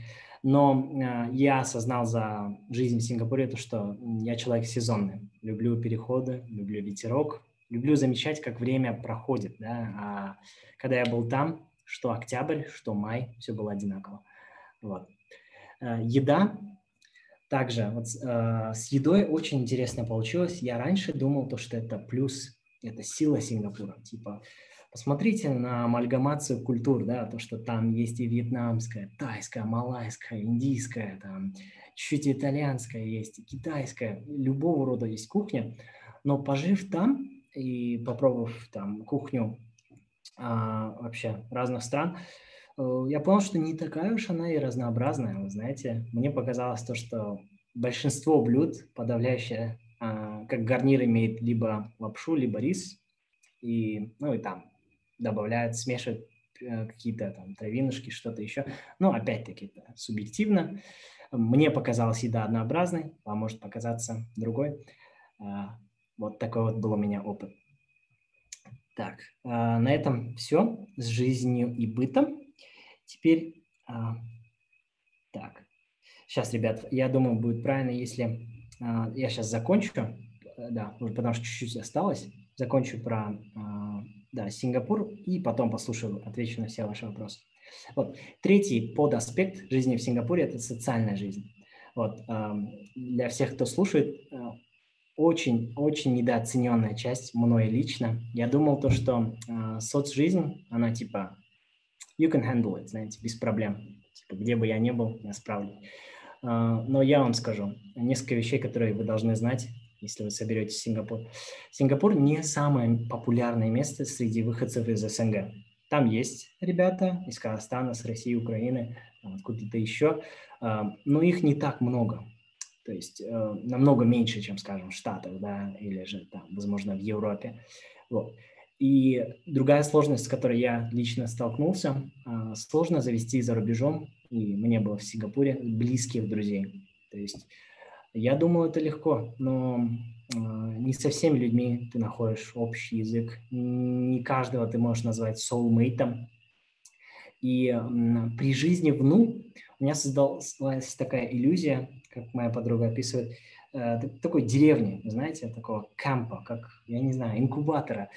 Но э, я осознал за жизнь в Сингапуре то, что я человек сезонный. Люблю переходы, люблю ветерок, люблю замечать, как время проходит. Да? А когда я был там, что октябрь, что май, все было одинаково. Вот. Э, еда также вот, э, с едой очень интересно получилось. Я раньше думал, то, что это плюс, это сила Сингапура. Типа Посмотрите на амальгамацию культур, да, то, что там есть и вьетнамская, тайская, малайская, индийская, там чуть итальянская есть, и китайская, любого рода есть кухня. Но пожив там и попробовав там кухню а, вообще разных стран, э, я понял, что не такая уж она и разнообразная. Вы знаете, мне показалось то, что большинство блюд, подавляющее, а, как гарнир имеет либо лапшу, либо рис, и, ну и там добавляют, смешивают э, какие-то там травинушки, что-то еще. Но опять-таки это субъективно. Мне показалась еда однообразной, а может показаться другой. А, вот такой вот был у меня опыт. Так, а, на этом все с жизнью и бытом. Теперь, а, так, сейчас, ребят, я думаю, будет правильно, если я сейчас закончу, да, потому что чуть-чуть осталось, закончу про да, Сингапур и потом послушаю, отвечу на все ваши вопросы. Вот. Третий подаспект жизни в Сингапуре – это социальная жизнь. Вот. Для всех, кто слушает, очень-очень недооцененная часть мной лично. Я думал то, что э, соцжизнь, она типа you can handle it, знаете, без проблем. Типа, где бы я ни был, я справлюсь. Э, но я вам скажу несколько вещей, которые вы должны знать, если вы соберетесь в Сингапур. Сингапур не самое популярное место среди выходцев из СНГ. Там есть ребята из Казахстана, с России, Украины, откуда-то еще, э, но их не так много. То есть э, намного меньше, чем, скажем, в Штатах, да, или же там, возможно, в Европе. Вот. И другая сложность, с которой я лично столкнулся, э, сложно завести за рубежом, и мне было в Сингапуре, близких друзей. То есть я думал, это легко, но э, не со всеми людьми ты находишь общий язык, не каждого ты можешь назвать soulmate. И при жизни в НУ у меня создалась такая иллюзия, как моя подруга описывает, такой деревни, знаете, такого кампа, как, я не знаю, инкубатора.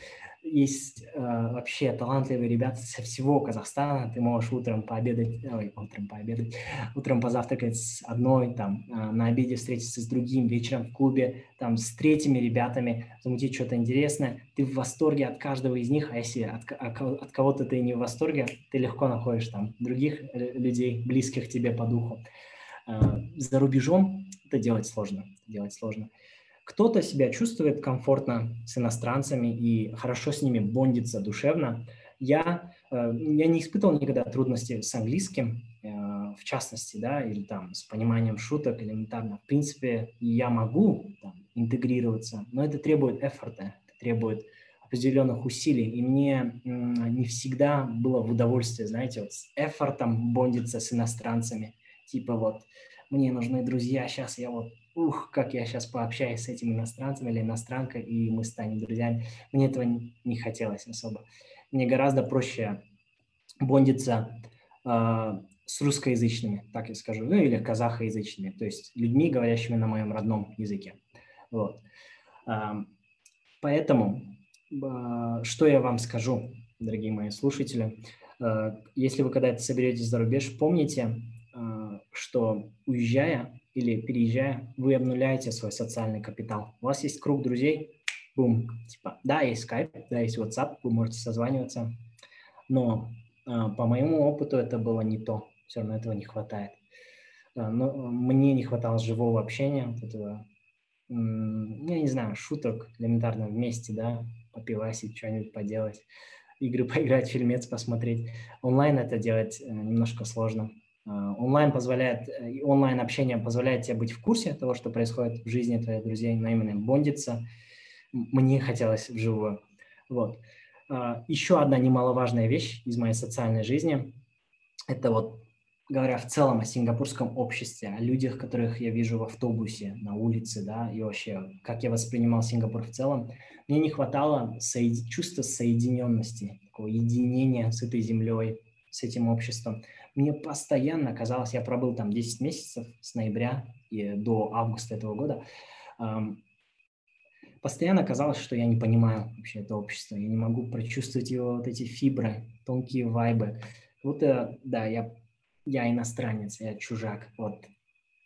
Есть э, вообще талантливые ребята со всего Казахстана. Ты можешь утром пообедать, ой, утром пообедать, утром позавтракать с одной, там, э, на обеде встретиться с другим, вечером в клубе, там, с третьими ребятами, замутить что-то интересное. Ты в восторге от каждого из них, а если от, от кого-то ты не в восторге, ты легко находишь там других э, людей, близких тебе по духу. Э, за рубежом это делать сложно, делать сложно. Кто-то себя чувствует комфортно с иностранцами и хорошо с ними бондится душевно. Я, э, я не испытывал никогда трудностей с английским, э, в частности, да, или там с пониманием шуток элементарно. В принципе, я могу там, интегрироваться, но это требует эфорта, это требует определенных усилий, и мне не всегда было в удовольствие, знаете, вот с эфортом бондиться с иностранцами – типа вот мне нужны друзья, сейчас я вот, ух, как я сейчас пообщаюсь с этим иностранцем или иностранкой, и мы станем друзьями. Мне этого не хотелось особо. Мне гораздо проще бондиться э, с русскоязычными, так я скажу, ну или казахоязычными, то есть людьми, говорящими на моем родном языке. Вот. Э, поэтому, э, что я вам скажу, дорогие мои слушатели, э, если вы когда-то соберетесь за рубеж, помните, что уезжая или переезжая, вы обнуляете свой социальный капитал. У вас есть круг друзей, бум, типа, да, есть Skype, да, есть WhatsApp, вы можете созваниваться, но а, по моему опыту это было не то, все равно этого не хватает. А, но мне не хватало живого общения, вот этого, я не знаю, шуток элементарно вместе, да, попивасить, что-нибудь поделать, игры поиграть, фильмец посмотреть. Онлайн это делать э, немножко сложно. А, онлайн позволяет, э, онлайн общение позволяет тебе быть в курсе того, что происходит в жизни твоих друзей, но именно бондиться. Мне хотелось вживую. Вот. А, еще одна немаловажная вещь из моей социальной жизни – это вот, говоря в целом о сингапурском обществе, о людях, которых я вижу в автобусе, на улице, да, и вообще, как я воспринимал Сингапур в целом, мне не хватало соед... чувства соединенности, такого единения с этой землей, с этим обществом – мне постоянно казалось, я пробыл там 10 месяцев с ноября и до августа этого года, постоянно казалось, что я не понимаю вообще это общество, я не могу прочувствовать его вот эти фибры, тонкие вайбы. Вот, да, я, я иностранец, я чужак. Вот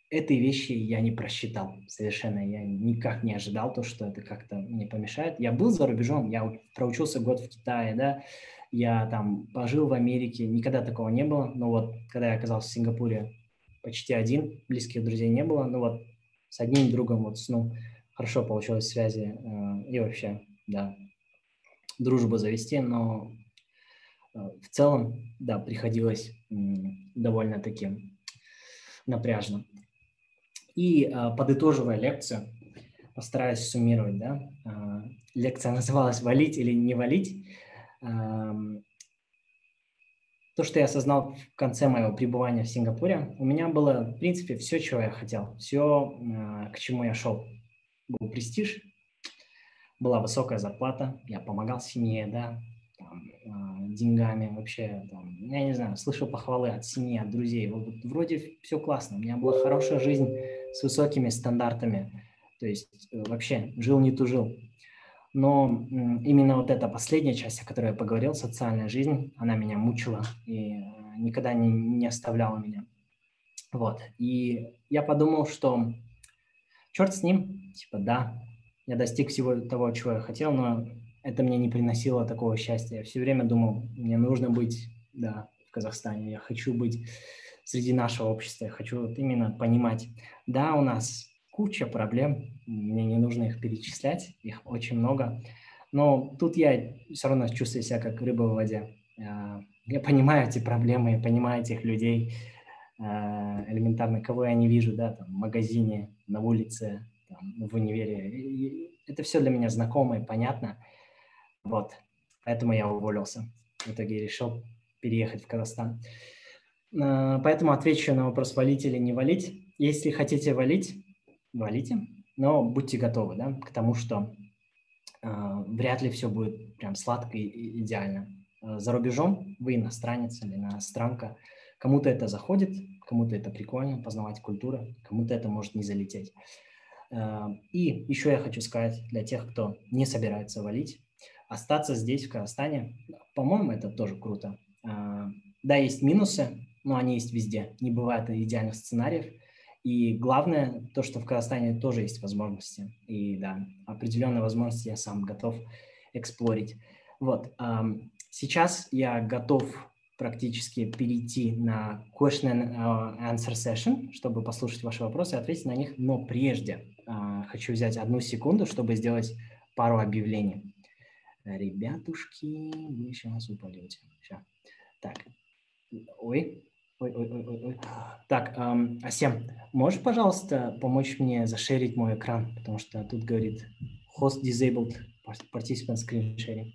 этой вещи я не просчитал совершенно. Я никак не ожидал то, что это как-то мне помешает. Я был за рубежом, я проучился год в Китае, да, я там пожил в Америке, никогда такого не было. Но вот когда я оказался в Сингапуре, почти один, близких друзей не было. Ну вот с одним другом вот ну, хорошо получилось связи э, и вообще, да, дружбу завести, но э, в целом, да, приходилось э, довольно-таки напряжно. И э, подытоживая лекцию, постараюсь суммировать, да, э, лекция называлась «Валить или не валить?», то, что я осознал в конце моего пребывания в Сингапуре, у меня было, в принципе, все, чего я хотел, все, а, к чему я шел. Был престиж, была высокая зарплата, я помогал семье, да, там, э, деньгами вообще, там, я не знаю, слышал похвалы от семьи, от друзей. Вот, вроде все классно, у меня была хорошая жизнь с высокими стандартами, то есть э, вообще жил не тужил. Но именно вот эта последняя часть, о которой я поговорил, социальная жизнь, она меня мучила и э, никогда не, не оставляла меня. Вот. И я подумал, что черт с ним, типа, да, я достиг всего того, чего я хотел, но это мне не приносило такого счастья. Я все время думал, мне нужно быть, да, в Казахстане, я хочу быть среди нашего общества, я хочу вот именно понимать, да, у нас куча проблем, мне не нужно их перечислять, их очень много, но тут я все равно чувствую себя как рыба в воде. А, я понимаю эти проблемы, я понимаю этих людей, а, элементарно, кого я не вижу, да, там, в магазине, на улице, там, в универе. Это все для меня знакомо и понятно. Вот, поэтому я уволился. В итоге решил переехать в Казахстан. А, поэтому отвечу на вопрос, валить или не валить. Если хотите валить, валите, но будьте готовы да, к тому, что э, вряд ли все будет прям сладко и идеально. А, за рубежом вы иностранец или иностранка, кому-то это заходит, кому-то это прикольно, познавать культуру, кому-то это может не залететь. И еще я хочу сказать для тех, кто не собирается валить, остаться здесь, в Казахстане, по-моему, это тоже круто. Да, есть минусы, но они есть везде. Не бывает идеальных сценариев. И главное, то, что в Казахстане тоже есть возможности. И да, определенные возможности я сам готов эксплорить. Вот. Сейчас я готов практически перейти на question and uh, answer session, чтобы послушать ваши вопросы и ответить на них. Но прежде uh, хочу взять одну секунду, чтобы сделать пару объявлений. Ребятушки, вы сейчас упадете. Все. Так. Ой, Ой, ой, ой, ой. Так, эм, Асем, можешь, пожалуйста, помочь мне зашерить мой экран, потому что тут говорит host disabled participant screen sharing.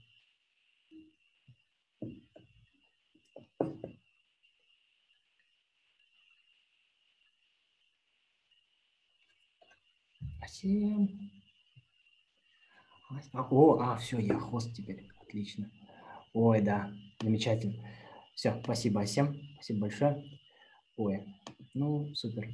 Асем. О, а, все, я хост теперь. Отлично. Ой, да, замечательно. Все, спасибо, Асем. Спасибо большое. Ой, ну, супер.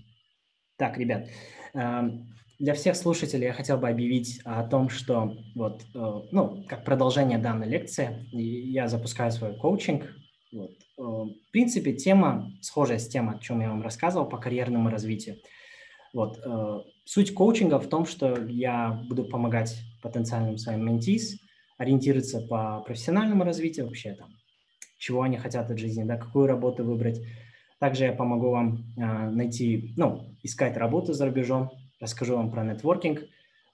Так, ребят, эм, для всех слушателей я хотел бы объявить о том, что вот, э, ну, как продолжение данной лекции, я запускаю свой коучинг. Вот. Э, в принципе, тема схожая с тем, о чем я вам рассказывал по карьерному развитию. Вот. Э, суть коучинга в том, что я буду помогать потенциальным своим ментис ориентироваться по профессиональному развитию, вообще там, чего они хотят от жизни, да, какую работу выбрать. Также я помогу вам э, найти, ну, искать работу за рубежом, расскажу вам про нетворкинг,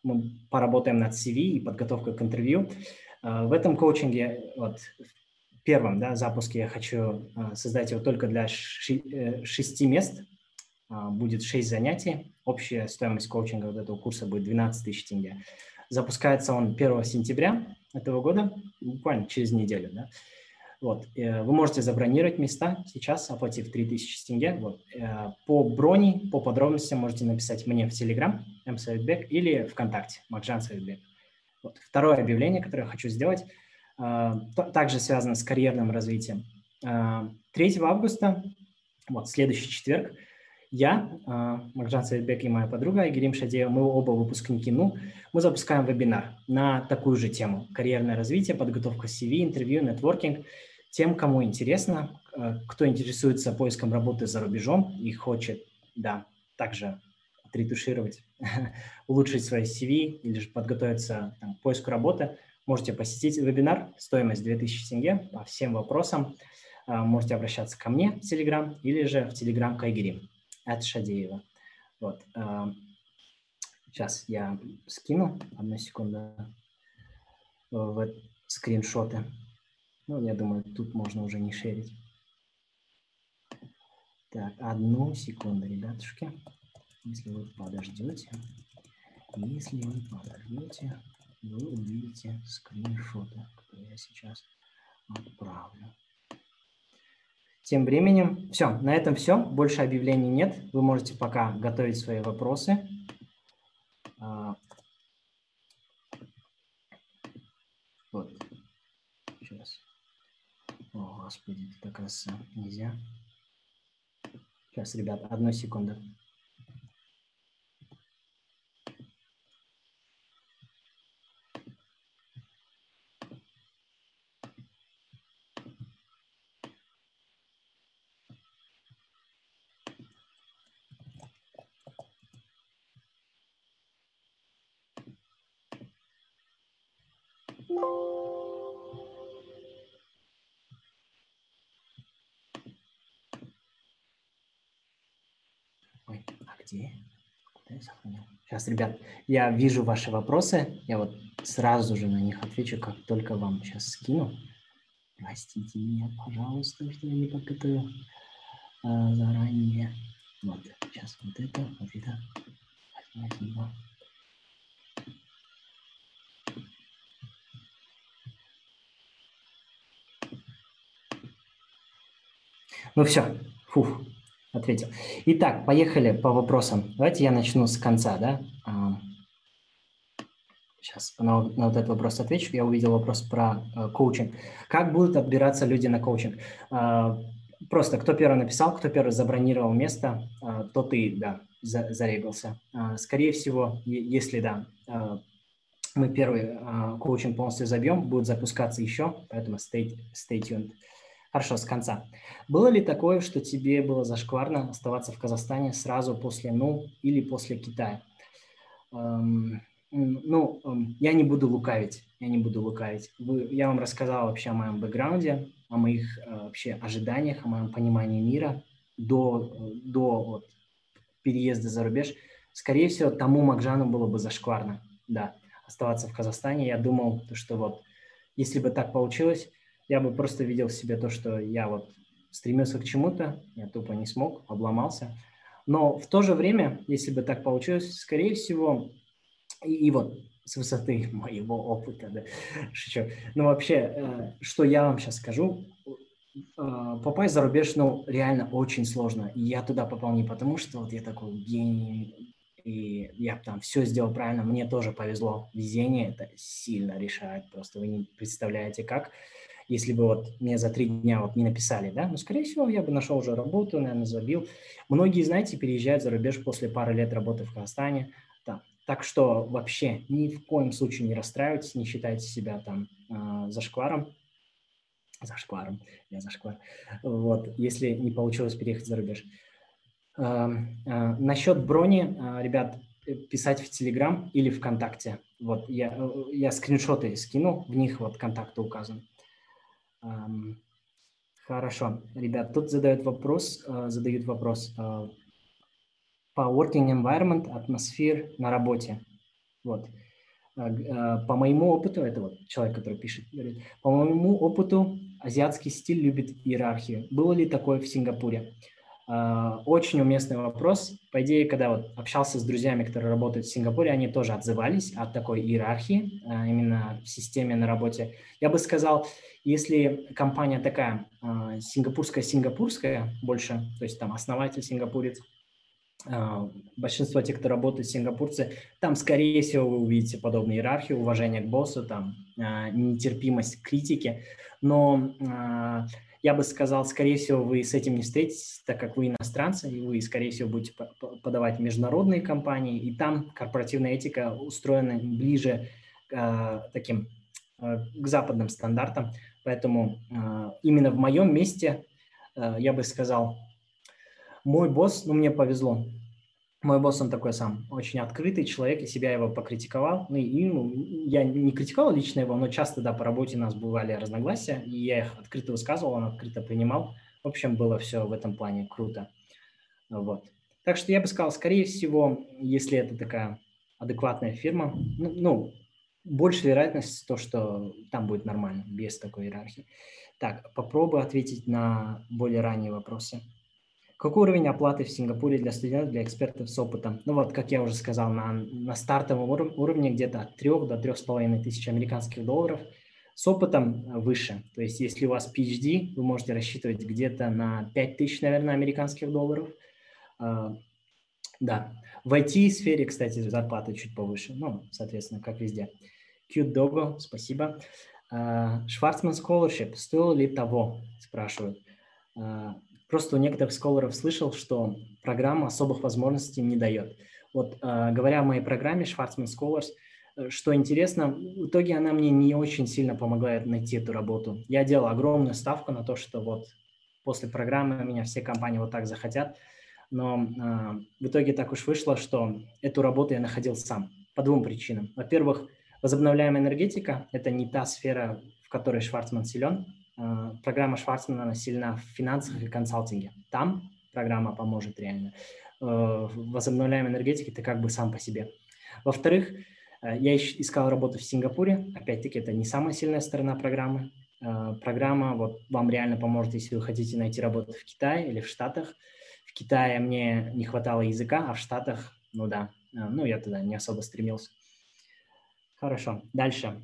мы поработаем над CV и подготовкой к интервью. Э, в этом коучинге, вот, в первом да, запуске я хочу э, создать его только для ши, э, шести мест, э, будет шесть занятий, общая стоимость коучинга вот этого курса будет 12 тысяч тенге. Запускается он 1 сентября этого года, буквально через неделю, да. Вот. Э, вы можете забронировать места сейчас, оплатив 3000 тенге. Вот. Э, по броне, по подробностям можете написать мне в Telegram, М. Советбек, или ВКонтакте, Макжан Советбек. Вот. Второе объявление, которое я хочу сделать, э, также связано с карьерным развитием. 3 августа, вот, следующий четверг, я, Макжан Советбек и моя подруга Игорим Шадеева, мы оба выпускники НУ, мы запускаем вебинар на такую же тему – карьерное развитие, подготовка CV, интервью, нетворкинг – тем, кому интересно, э, кто интересуется поиском работы за рубежом и хочет, да, также отретушировать, улучшить свои CV или же подготовиться там, к поиску работы, можете посетить вебинар, стоимость 2000 тенге по всем вопросам. Э, можете обращаться ко мне в Telegram или же в Telegram к от Шадеева. Вот. Сейчас э, я скину, одну секунду, в скриншоты. Ну, я думаю, тут можно уже не шерить. Так, одну секунду, ребятушки. Если вы подождете, если вы подождете, вы увидите скриншоты, которые я сейчас отправлю. Тем временем, все, на этом все. Больше объявлений нет. Вы можете пока готовить свои вопросы. А, Господи, это краса. Нельзя. Сейчас, ребят, одну секунду. Ой, а где? Куда я сохранил? Сейчас, ребят, я вижу ваши вопросы. Я вот сразу же на них отвечу, как только вам сейчас скину. Простите меня, пожалуйста, что я не подготовил а, заранее. Вот, сейчас вот это, вот это. Спасибо. Ну все, фух, ответил. Итак, поехали по вопросам. Давайте я начну с конца, да? Сейчас на, на вот этот вопрос отвечу. Я увидел вопрос про э, коучинг. Как будут отбираться люди на коучинг? Э, просто кто первый написал, кто первый забронировал место, э, тот и, да, за, зарегался. Э, скорее всего, если, да, э, мы первый э, коучинг полностью забьем, будет запускаться еще, поэтому stay, stay tuned. Хорошо, с конца. Было ли такое, что тебе было зашкварно оставаться в Казахстане сразу после НУ или после Китая? Эм, ну, эм, я не буду лукавить, я не буду лукавить. Вы, я вам рассказал вообще о моем бэкграунде, о моих э, вообще ожиданиях, о моем понимании мира до, до вот, переезда за рубеж. Скорее всего, тому Макжану было бы зашкварно, да, оставаться в Казахстане. Я думал, что вот, если бы так получилось, я бы просто видел в себе то, что я вот стремился к чему-то, я тупо не смог, обломался. Но в то же время, если бы так получилось, скорее всего, и, и вот с высоты моего опыта, да, шучу. Ну, вообще, э, что я вам сейчас скажу, э, попасть за рубеж, ну, реально очень сложно. И я туда попал не потому, что вот я такой гений, и я там все сделал правильно, мне тоже повезло. Везение это сильно решает, просто вы не представляете как если бы вот мне за три дня вот не написали, да, ну, скорее всего, я бы нашел уже работу, наверное, забил. Многие, знаете, переезжают за рубеж после пары лет работы в Казахстане, да. Так что вообще ни в коем случае не расстраивайтесь, не считайте себя там э, зашкваром, зашкваром, я зашквар, вот, если не получилось переехать за рубеж. Э, э, насчет брони, э, ребят, писать в Телеграм или ВКонтакте. Вот я, я скриншоты скинул, в них вот контакты указаны. Хорошо, ребят, тут задают вопрос, э, задают вопрос э, по working environment, атмосфер на работе. Вот. Э, по моему опыту, это вот человек, который пишет, говорит, по моему опыту азиатский стиль любит иерархию. Было ли такое в Сингапуре? Очень уместный вопрос. По идее, когда вот общался с друзьями, которые работают в Сингапуре, они тоже отзывались от такой иерархии именно в системе на работе. Я бы сказал, если компания такая сингапурская-сингапурская а, больше, то есть там основатель сингапурец, а, большинство тех, кто работает, сингапурцы, там, скорее всего, вы увидите подобную иерархию, уважение к боссу, там, а, нетерпимость к критике, но я бы сказал, скорее всего, вы с этим не встретитесь, так как вы иностранцы, и вы, скорее всего, будете подавать международные компании, и там корпоративная этика устроена ближе к таким к западным стандартам. Поэтому э, именно в моем месте, я бы сказал, мой босс, ну, мне повезло. Мой босс, он такой сам, очень открытый человек, и себя его покритиковал. Ну, и ну, я не критиковал лично его, но часто, да, по работе у нас бывали разногласия, и я их открыто высказывал, он открыто принимал. В общем, было все в этом плане круто. Вот. Так что я бы сказал, скорее всего, если это такая адекватная фирма, ну, ну больше вероятность то, что там будет нормально, без такой иерархии. Так, попробую ответить на более ранние вопросы. Какой уровень оплаты в Сингапуре для студентов, для экспертов с опытом? Ну вот, как я уже сказал, на, на стартовом уровне где-то от 3 до 3,5 тысяч американских долларов. С опытом выше. То есть, если у вас PhD, вы можете рассчитывать где-то на 5 тысяч, наверное, американских долларов. А, да. В IT-сфере, кстати, зарплаты чуть повыше. Ну, соответственно, как везде. Cute Dogo, спасибо. Шварцман Scholarship стоил ли того, спрашивают. Просто у некоторых сколоров слышал, что программа особых возможностей не дает. Вот говоря о моей программе Schwarzman Scholars, что интересно, в итоге она мне не очень сильно помогает найти эту работу. Я делал огромную ставку на то, что вот после программы меня все компании вот так захотят, но э, в итоге так уж вышло, что эту работу я находил сам по двум причинам. Во-первых, возобновляемая энергетика – это не та сфера, в которой Шварцман силен. Э, программа Шварцмана сильна в финансах и консалтинге. Там программа поможет реально. Э, возобновляемой энергетике ты как бы сам по себе. Во-вторых, э, я искал работу в Сингапуре. Опять-таки, это не самая сильная сторона программы. Программа вот вам реально поможет, если вы хотите найти работу в Китае или в Штатах. В Китае мне не хватало языка, а в Штатах, ну да, ну я туда не особо стремился. Хорошо, дальше.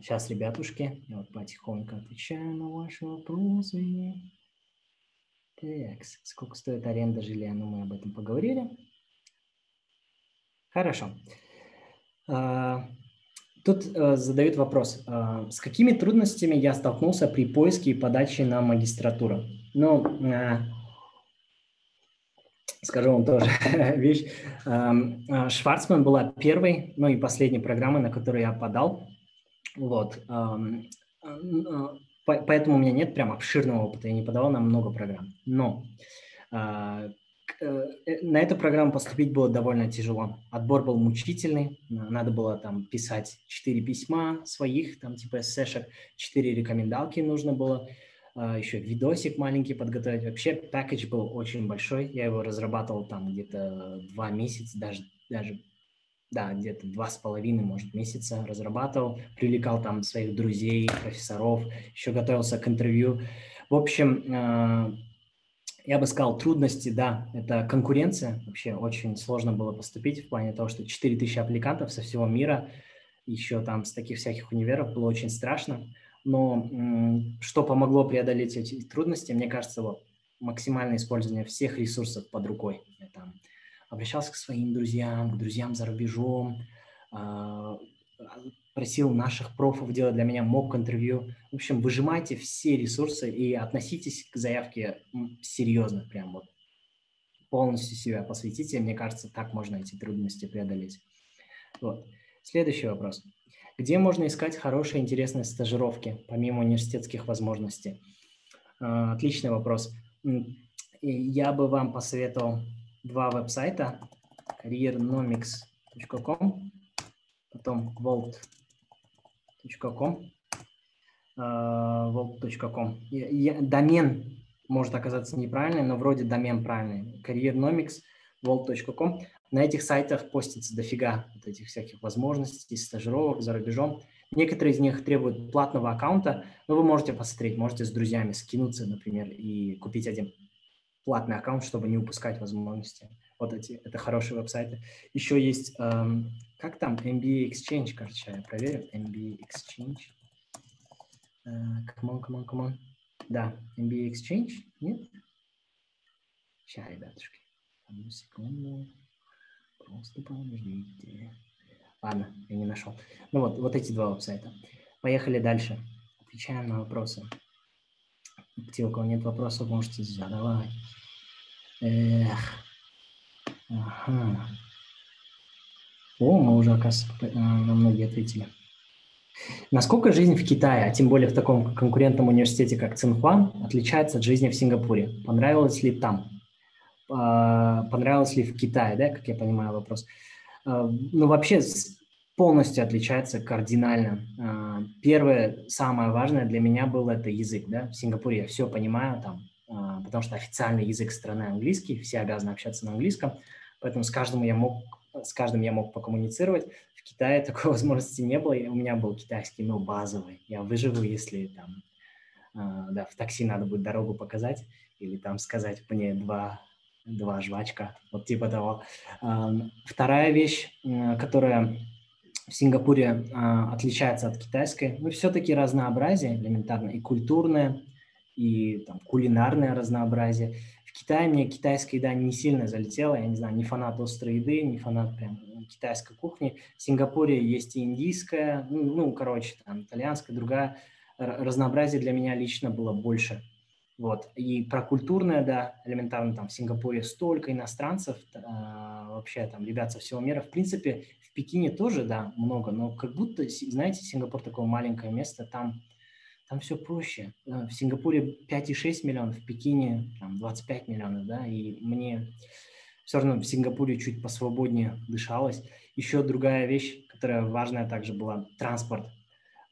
Сейчас, э, ребятушки, я вот потихоньку отвечаю на ваши вопросы. Так, сколько стоит аренда жилья? Ну, мы об этом поговорили. Хорошо. Тут э, задают вопрос, э, с какими трудностями я столкнулся при поиске и подаче на магистратуру? Ну, скажу вам тоже вещь. Шварцман была первой, ну и последней программой, на которую я подал. Вот. Эм, э, поэтому у меня нет прям обширного опыта, я не подавал на много программ. Но э, Э, э, на эту программу поступить было довольно тяжело. Отбор был мучительный, надо было там писать четыре письма своих, там типа эссешек, четыре рекомендалки нужно было, а, еще видосик маленький подготовить. Вообще пакетч был очень большой, я его разрабатывал там где-то два месяца, даже, даже да, где-то два с половиной, может, месяца разрабатывал, привлекал там своих друзей, профессоров, еще готовился к интервью. В общем, а, я бы сказал, трудности, да, это конкуренция. Вообще очень сложно было поступить в плане того, что 4000 аппликантов со всего мира, еще там с таких всяких универов было очень страшно. Но что помогло преодолеть эти трудности, мне кажется, вот максимальное использование всех ресурсов под рукой. Я там обращался к своим друзьям, к друзьям за рубежом, а, просил наших профов делать для меня мок-интервью. В общем, выжимайте все ресурсы и относитесь к заявке серьезно, прям вот полностью себя посвятите. Мне кажется, так можно эти трудности преодолеть. Вот. Следующий вопрос. Где можно искать хорошие, интересные стажировки, помимо университетских возможностей? А, отличный вопрос. Я бы вам посоветовал два веб-сайта. careernomics.com, потом vault.com. Э, домен может оказаться неправильный, но вроде домен правильный. Careernomics, vault.com. На этих сайтах постится дофига вот этих всяких возможностей, стажировок за рубежом. Некоторые из них требуют платного аккаунта, но вы можете посмотреть, можете с друзьями скинуться, например, и купить один платный аккаунт, чтобы не упускать возможности. Вот эти, это хорошие веб-сайты. Еще есть, эм, как там, MBA Exchange, короче, я проверю. MBA Exchange. Uh, come on, come on, come on. Да, MBA Exchange, нет? Сейчас, ребятушки, одну секунду. Просто подождите. Ладно, я не нашел. Ну вот, вот эти два веб-сайта. Поехали дальше. Отвечаем на вопросы. Те, у кого нет вопросов, можете задавать. Эх. Ага. О, мы уже, оказывается, э, на многие ответили. Насколько жизнь в Китае, а тем более в таком конкурентном университете, как Цинхуа, отличается от жизни в Сингапуре? Понравилось ли там? А, понравилось ли в Китае, да, как я понимаю вопрос? А, ну, вообще полностью отличается кардинально. А, первое, самое важное для меня было это язык, да, в Сингапуре я все понимаю там, потому что официальный язык страны английский, все обязаны общаться на английском, поэтому с каждым я мог, с каждым я мог покоммуницировать. В Китае такой возможности не было, у меня был китайский, но базовый. Я выживу, если там, да, в такси надо будет дорогу показать или там сказать мне два два жвачка, вот типа того. Вторая вещь, которая в Сингапуре отличается от китайской, ну, все-таки разнообразие элементарно, и культурное, и там, кулинарное разнообразие. В Китае мне китайская еда не сильно залетела, я не знаю, не фанат острой еды, не фанат прям китайской кухни. В Сингапуре есть и индийская, ну, ну короче, там итальянская, другая. Разнообразие для меня лично было больше. Вот. И про культурное, да, элементарно, там в Сингапуре столько иностранцев, э, вообще там ребят со всего мира. В принципе, в Пекине тоже, да, много, но как будто, знаете, Сингапур такое маленькое место, там, там все проще. Э, в Сингапуре 5,6 миллионов, в Пекине там, 25 миллионов, да, и мне все равно в Сингапуре чуть посвободнее дышалось. Еще другая вещь, которая важная также была, транспорт.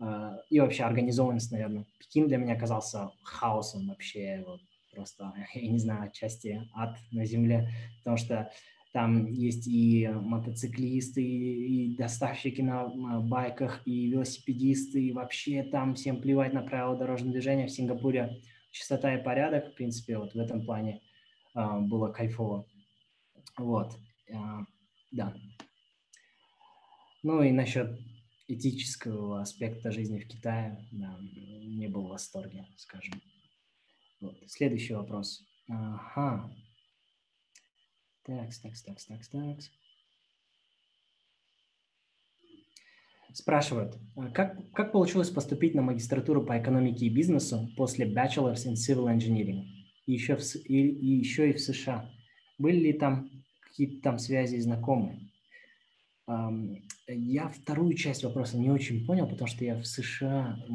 А, и вообще организованность, наверное. Пекин для меня оказался хаосом вообще, вот просто, я не знаю, отчасти ад на земле, потому что там есть и мотоциклисты, и доставщики на байках, и велосипедисты, и вообще там всем плевать на правила дорожного движения. В Сингапуре чистота и порядок, в принципе, вот в этом плане а, было кайфово. Вот, а, да. Ну и насчет этического аспекта жизни в Китае да, не был в восторге, скажем. Вот. Следующий вопрос. Ага. Так, так, так, так, так. Спрашивают, а как, как получилось поступить на магистратуру по экономике и бизнесу после Bachelor's in Civil Engineering и еще, в, и, и еще и в США? Были ли там какие-то там связи и знакомые? Я вторую часть вопроса не очень понял, потому что я в США э,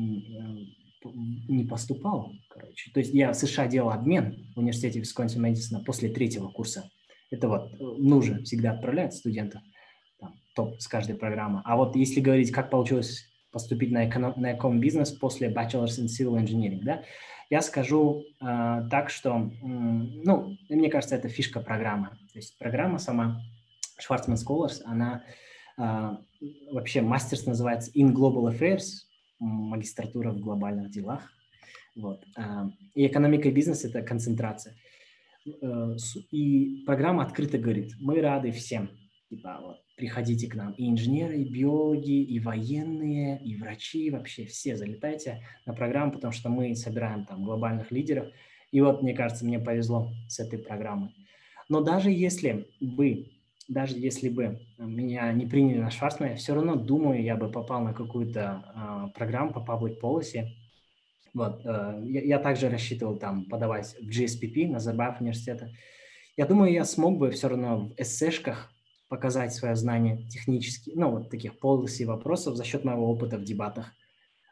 не поступал, короче. То есть я в США делал обмен в университете Висконсин Мэдисона после третьего курса. Это вот э, нужно всегда отправлять студентов, там, топ с каждой программы. А вот если говорить, как получилось поступить на, эконом, на эконом-бизнес после Bachelor's in Civil Engineering, да, я скажу э, так, что, э, ну, мне кажется, это фишка программы. То есть программа сама Schwarzman Scholars, она а, вообще мастерство называется In Global Affairs, магистратура в глобальных делах. Вот. А, и экономика и бизнес – это концентрация. Э, и программа открыто говорит, мы рады всем. Типа, вот, приходите к нам. И инженеры, и биологи, и военные, и врачи, вообще все залетайте на программу, потому что мы собираем там глобальных лидеров. И вот, мне кажется, мне повезло с этой программой. Но даже если вы даже если бы меня не приняли на Шварцмана, я все равно думаю, я бы попал на какую-то э, программу по public policy. Вот, э, я, я также рассчитывал там подавать в GSPP, на Назарбаев университета. Я думаю, я смог бы все равно в эссешках показать свое знание технически, ну, вот таких policy вопросов за счет моего опыта в дебатах.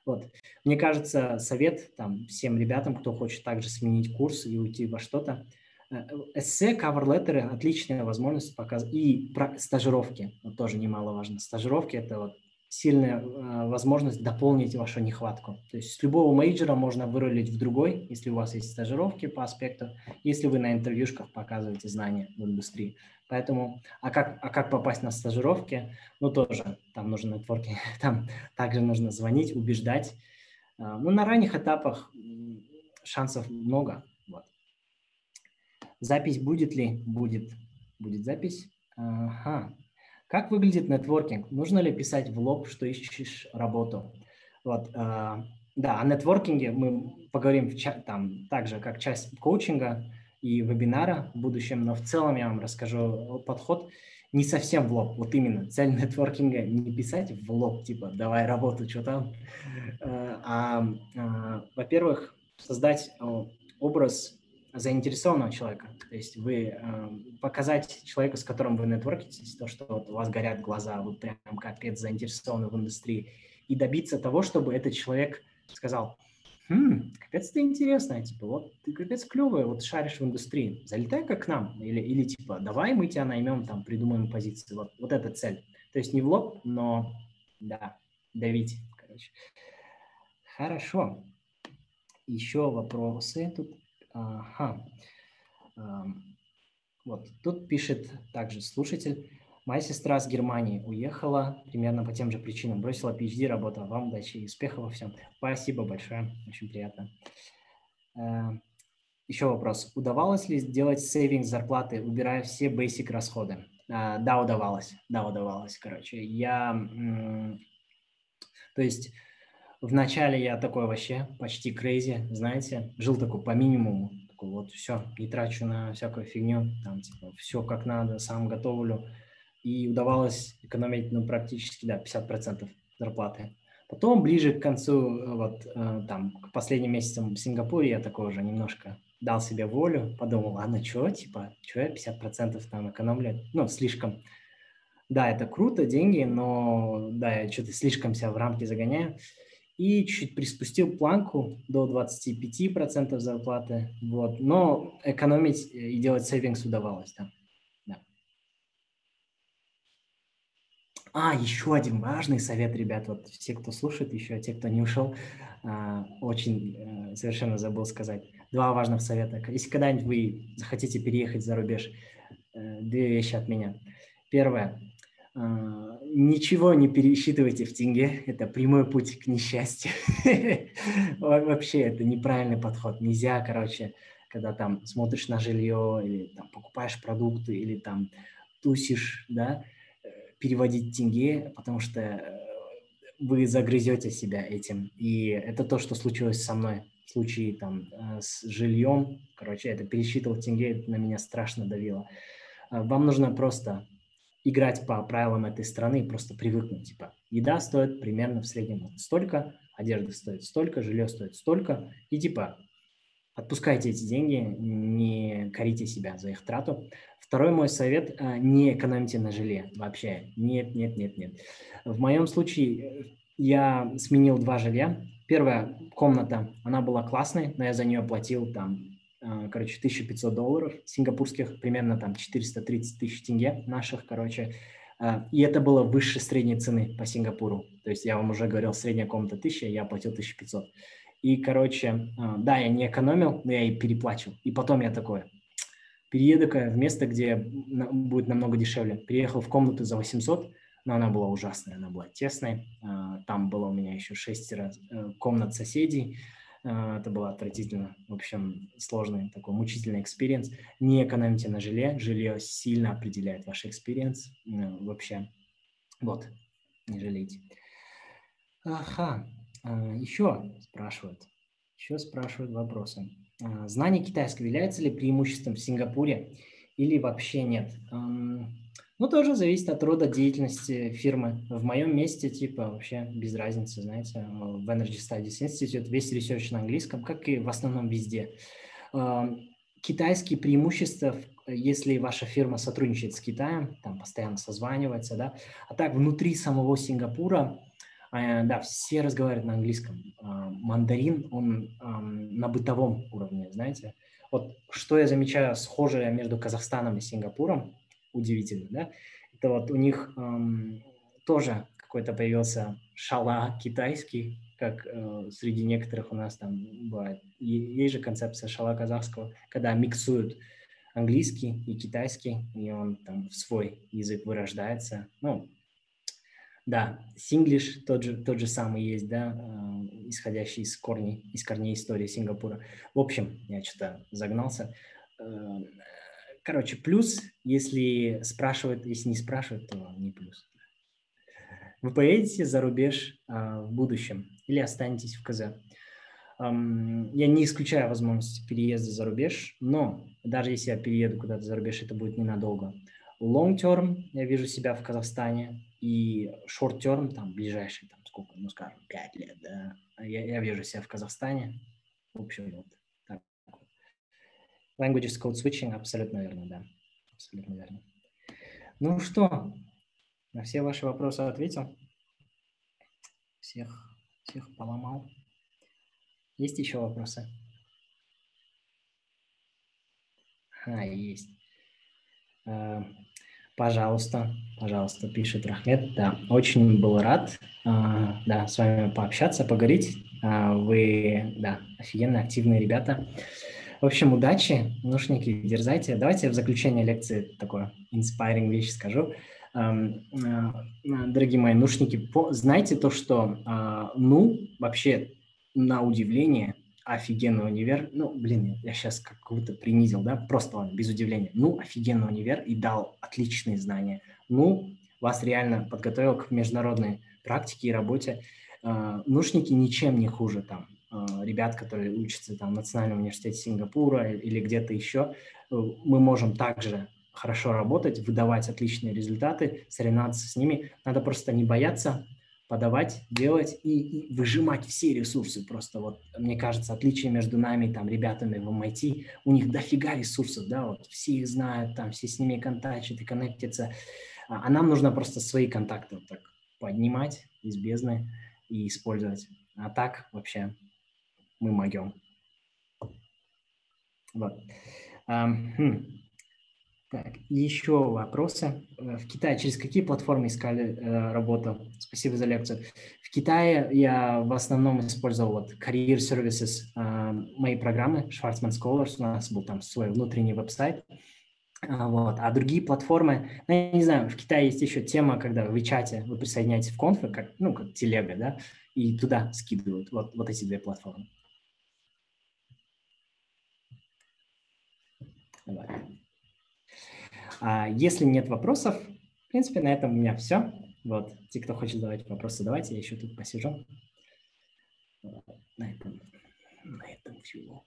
Вот. Мне кажется, совет там всем ребятам, кто хочет также сменить курс и уйти во что-то – Э, эссе, cover letter ы – отличная возможность показать. И про стажировки, вот тоже немаловажно. Стажировки – это вот сильная э, возможность дополнить вашу нехватку. То есть с любого major а можно вырулить в другой, если у вас есть стажировки по аспекту, если вы на интервьюшках показываете знания в индустрии. Поэтому, а как, а как попасть на стажировки? Ну, тоже там нужно нетворкинг, там также нужно звонить, убеждать. Э, ну, на ранних этапах шансов много. Запись будет ли? Будет. Будет запись. Ага. Как выглядит нетворкинг? Нужно ли писать в лоб, что ищешь работу? Вот, э, да, о нетворкинге мы поговорим в ча- там также как часть коучинга и вебинара в будущем, но в целом я вам расскажу подход не совсем в лоб. Вот именно цель нетворкинга не писать в лоб, типа давай работу, что там, э, а, а во-первых, создать образ заинтересованного человека. То есть вы э, показать человеку, с которым вы нетворкитесь, то, что вот у вас горят глаза, вы прям капец заинтересованы в индустрии, и добиться того, чтобы этот человек сказал, хм, капец ты интересная, типа, вот ты капец клевая, вот шаришь в индустрии, залетай как к нам, или, или типа, давай мы тебя наймем, там, придумаем позицию, вот, вот эта цель. То есть не в лоб, но, да, давить, короче. Хорошо. Еще вопросы тут Ага. Вот тут пишет также слушатель. Моя сестра с Германии уехала примерно по тем же причинам. Бросила PhD, работа. Вам удачи и успехов во всем. Спасибо большое. Очень приятно. Еще вопрос. Удавалось ли сделать сейвинг зарплаты, убирая все basic расходы? А, да, удавалось. Да, удавалось, короче. Я... То есть Вначале я такой вообще почти крейзи, знаете, жил такой по минимуму, такой вот все, не трачу на всякую фигню, там типа все как надо, сам готовлю, и удавалось экономить, ну, практически, да, 50% зарплаты. Потом, ближе к концу, вот, э, там, к последним месяцам в Сингапуре я такой уже немножко дал себе волю, подумал, ладно, что, типа, что я 50% там экономлю? Ну, слишком, да, это круто, деньги, но, да, я что-то слишком себя в рамки загоняю. И чуть приспустил планку до 25% зарплаты, вот, но экономить и делать сейвингс удавалось, да. А, еще один важный совет, ребят, вот все, кто слушает, еще те, кто не ушел, а, очень э, совершенно забыл сказать. Два важных совета. Если когда-нибудь вы захотите переехать за рубеж, э, две вещи от меня. Первое. А, ничего не пересчитывайте в тенге. Это прямой путь к несчастью. Вообще, это неправильный подход. Нельзя, короче, когда там смотришь на жилье или там покупаешь продукты или там тусишь, да, переводить тенге, потому что э, вы загрызете себя этим. И это то, что случилось со мной в случае там э, с жильем. Короче, это пересчитывал тенге, это на меня страшно давило. Э, вам нужно просто играть по правилам этой страны и просто привыкнуть. Типа, еда стоит примерно в среднем столько, одежда стоит столько, жилье стоит столько. И типа, отпускайте эти деньги, не корите себя за их трату. Второй мой совет – не экономьте на жилье вообще. Нет, нет, нет, нет. В моем случае э, я сменил два жилья. Первая комната, она была классной, но я за нее платил там, э, короче, 1500 долларов сингапурских, примерно там 430 тысяч тенге наших, короче. Э, и это было выше средней цены по Сингапуру. То есть я вам уже говорил, средняя комната 1000, я платил 1500. И, короче, да, я не экономил, но я и переплачивал. И потом я такой, перееду-ка в место, где будет намного дешевле. Переехал в комнату за 800, но она была ужасная, она была тесной. А, там было у меня еще шестеро э, комнат соседей. А, это было отвратительно. В общем, сложный такой мучительный experience. Не экономите на жилье. Жилье сильно определяет ваш experience. Э, вообще, вот, не жалейте. Ага, а, еще спрашивают. Еще спрашивают вопросы. Знание китайского является ли преимуществом в Сингапуре или вообще нет? Ну, тоже зависит от рода деятельности фирмы. В моем месте, типа, вообще без разницы, знаете, в Energy Studies Institute весь research на английском, как и в основном везде. Китайские преимущества, если ваша фирма сотрудничает с Китаем, там постоянно созванивается, да, а так внутри самого Сингапура а, да, все разговаривают на английском. А, мандарин, он на бытовом уровне, знаете. Вот что я замечаю схожее между Казахстаном и Сингапуром, удивительно, да, это вот у них тоже какой-то появился шала китайский, как э, среди некоторых у нас там бывает. Есть же концепция шала казахского, когда миксуют английский и китайский, и он там в свой язык вырождается. Ну, да, синглиш тот же, тот же самый есть, да, э, исходящий из корней, из корней истории Сингапура. В общем, я что-то загнался. Э, короче, плюс, если спрашивают, если не спрашивают, то не плюс. Вы поедете за рубеж э, в будущем или останетесь в КЗ? Эм, я не исключаю возможности переезда за рубеж, но даже если я перееду куда-то за рубеж, это будет ненадолго. Long term я вижу себя в Казахстане, и short-term, там, ближайшие, там, сколько, ну, скажем, 5 лет, да, я, я вижу себя в Казахстане. В общем, вот. Languages code switching абсолютно верно, да. Абсолютно верно. Ну что, на все ваши вопросы ответил. Всех, всех поломал. Есть еще вопросы? А, есть. Э, Пожалуйста, пожалуйста, пишет Рахмет. Да, очень был рад, а, да, с вами пообщаться, поговорить. А, вы, да, офигенно активные ребята. В общем, удачи, наушники, дерзайте. Давайте в заключение лекции такое inspiring вещь скажу. А, дорогие мои наушники, знайте то, что, ну, вообще, на удивление, офигенный универ. Ну, блин, я сейчас как будто принизил, да? Просто ладно, без удивления. Ну, офигенный универ и дал отличные знания. Ну, вас реально подготовил к международной практике и работе. Uh, наушники ничем не хуже там ребят, которые учатся там в Национальном университете Сингапура или где-то еще. Uh, мы можем также хорошо работать, выдавать отличные результаты, соревноваться с ними. Надо просто не бояться, подавать, делать и, и выжимать все ресурсы. Просто вот, мне кажется, отличие между нами, там, ребятами в MIT, у них дофига ресурсов, да, вот все их знают, там, все с ними контактят и коннектятся, а, а нам нужно просто свои контакты вот так поднимать из бездны и использовать. А так вообще мы могем. Вот. Хм. Так, еще вопросы. Э, в Китае через какие платформы искали э, работу? Спасибо за лекцию. В Китае я в основном использовал вот Career Services, э, мои программы, Schwarzman Scholars, у нас был там свой внутренний веб-сайт. А, вот. А другие платформы, ну, я не знаю, в Китае есть еще тема, когда в чате вы присоединяетесь в конфы, как, ну, как телега, да, и туда скидывают вот, вот эти две платформы. Давай. А если нет вопросов, в принципе, на этом у меня все. Вот, те, кто хочет задавать вопросы, давайте, я еще тут посижу. На этом, на этом все.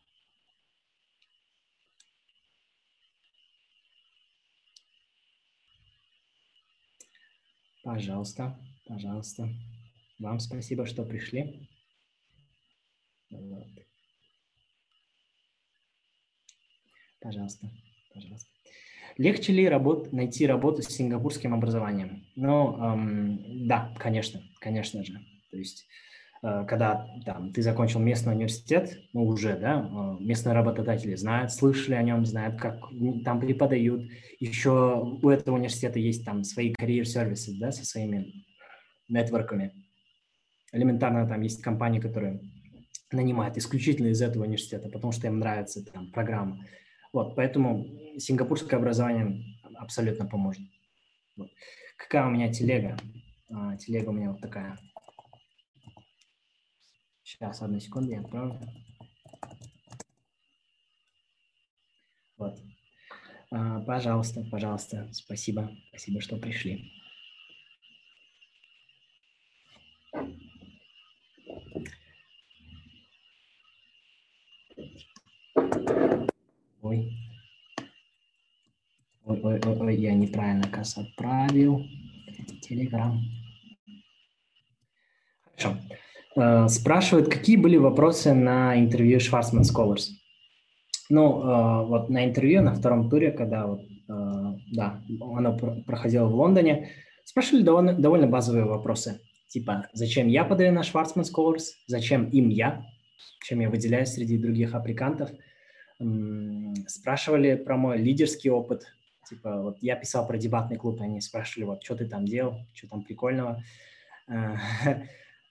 Пожалуйста, пожалуйста. Вам спасибо, что пришли. Вот. Пожалуйста, пожалуйста. Легче ли работ, найти работу с сингапурским образованием? Ну, эм, да, конечно, конечно же. То есть, э, когда там, ты закончил местный университет, ну, уже, да, э, местные работодатели знают, слышали о нем, знают, как там преподают. Еще у этого университета есть там свои карьер-сервисы, да, со своими нетворками. Элементарно там есть компании, которые нанимают исключительно из этого университета, потому что им нравится там программа. Вот, поэтому сингапурское образование абсолютно поможет. Вот. Какая у меня телега? А, телега у меня вот такая. Сейчас, одну секунду, я отправлю. Вот. А, пожалуйста, пожалуйста, спасибо, спасибо, что пришли. Ой. Ой, ой, ой, ой, я неправильно, кас отправил. Телеграм. Хорошо. Э, спрашивают, какие были вопросы на интервью Schwarzman Scholars? Ну, э, вот на интервью, на втором туре, когда вот, э, да, оно проходило в Лондоне, спрашивали довольно, довольно базовые вопросы. Типа, зачем я подаю на Schwarzman Scholars, зачем им я, чем я выделяюсь среди других аппликантов – спрашивали про мой лидерский опыт. Типа, вот я писал про дебатный клуб, они спрашивали, вот, что ты там делал, что там прикольного. Э,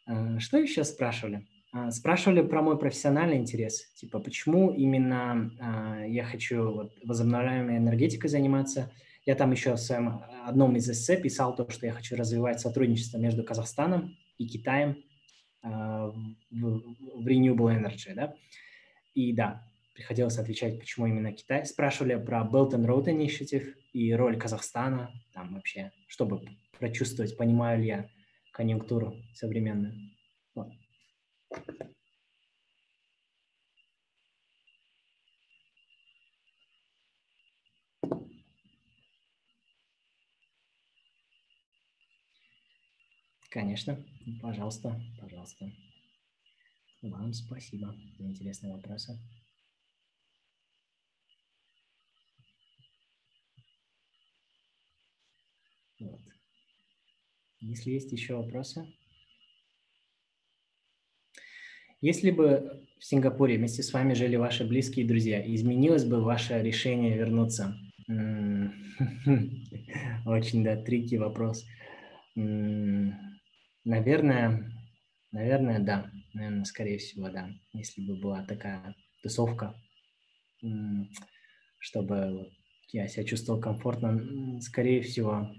э, что еще спрашивали? Э, спрашивали про мой профессиональный интерес, типа, почему именно я хочу возобновляемой энергетикой заниматься. Я там еще в своем одном из эссе писал то, что я хочу развивать сотрудничество между Казахстаном и Китаем в Renewable Energy, да. И да, приходилось отвечать, почему именно Китай. Спрашивали про Belt and Road Initiative и роль Казахстана, там вообще, чтобы прочувствовать, понимаю ли я конъюнктуру современную. Вот. Конечно, пожалуйста, пожалуйста. Вам спасибо за интересные вопросы. Вот. Если есть еще вопросы. Если бы в Сингапуре вместе с вами жили ваши близкие друзья, изменилось бы ваше решение вернуться? Очень, да, трики вопрос. Наверное, наверное, да. Наверное, скорее всего, да. Если бы была такая тусовка, чтобы я себя чувствовал комфортно, скорее всего,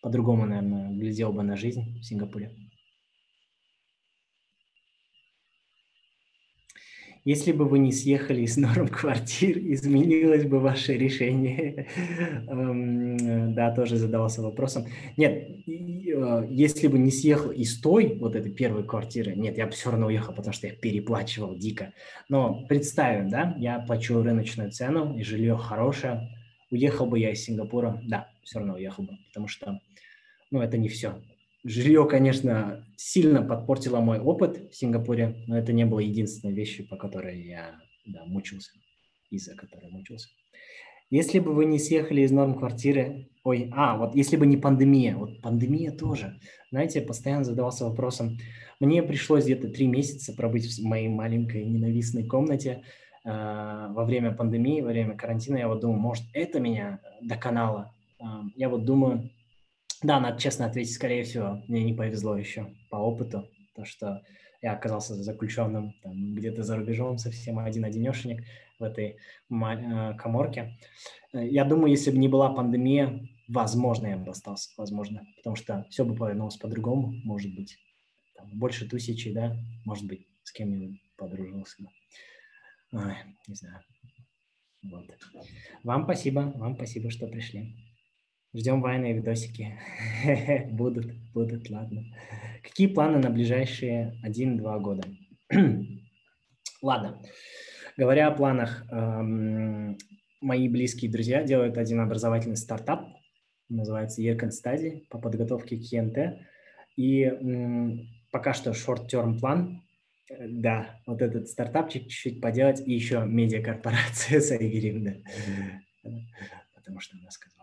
по-другому, наверное, глядел бы на жизнь в Сингапуре. Если бы вы не съехали из норм квартир, изменилось бы ваше решение? Эм, да, тоже задавался вопросом. Нет, э, если бы не съехал из той, вот этой первой квартиры, нет, я бы все равно уехал, потому что я переплачивал дико. Но представим, да, я плачу рыночную цену, и жилье хорошее, уехал бы я из Сингапура, да, все равно уехал бы, потому что, ну, это не все. Жилье, конечно, сильно подпортило мой опыт в Сингапуре, но это не было единственной вещью, по которой я да, мучился, из-за которой мучился. Если бы вы не съехали из норм квартиры, ой, а, вот если бы не пандемия, вот пандемия тоже, знаете, я постоянно задавался вопросом, мне пришлось где-то три месяца пробыть в моей маленькой ненавистной комнате э, во время пандемии, во время карантина, я вот думаю, может, это меня доконало. Э, я вот думаю, да, надо честно ответить, скорее всего, мне не повезло еще по опыту, то, что я оказался заключенным там, где-то за рубежом, совсем один-одинешенек в этой э, коморке. Э, я думаю, если бы не была пандемия, возможно, я бы остался, возможно, потому что все бы повернулось по-другому, может быть. Там, больше тысячи, да, может быть, с кем-нибудь подружился бы. Ой, не знаю. Вот. Вам спасибо, вам спасибо, что пришли. Ждем вайны и видосики. будут, будут, ладно. Какие планы на ближайшие 1-2 года? ладно. Говоря о планах, эм, мои близкие друзья делают один образовательный стартап, называется Еркан Study по подготовке к ЕНТ. И м, пока что short-term план, да, вот этот стартапчик чуть-чуть поделать, и еще медиакорпорация да. Потому что она сказала.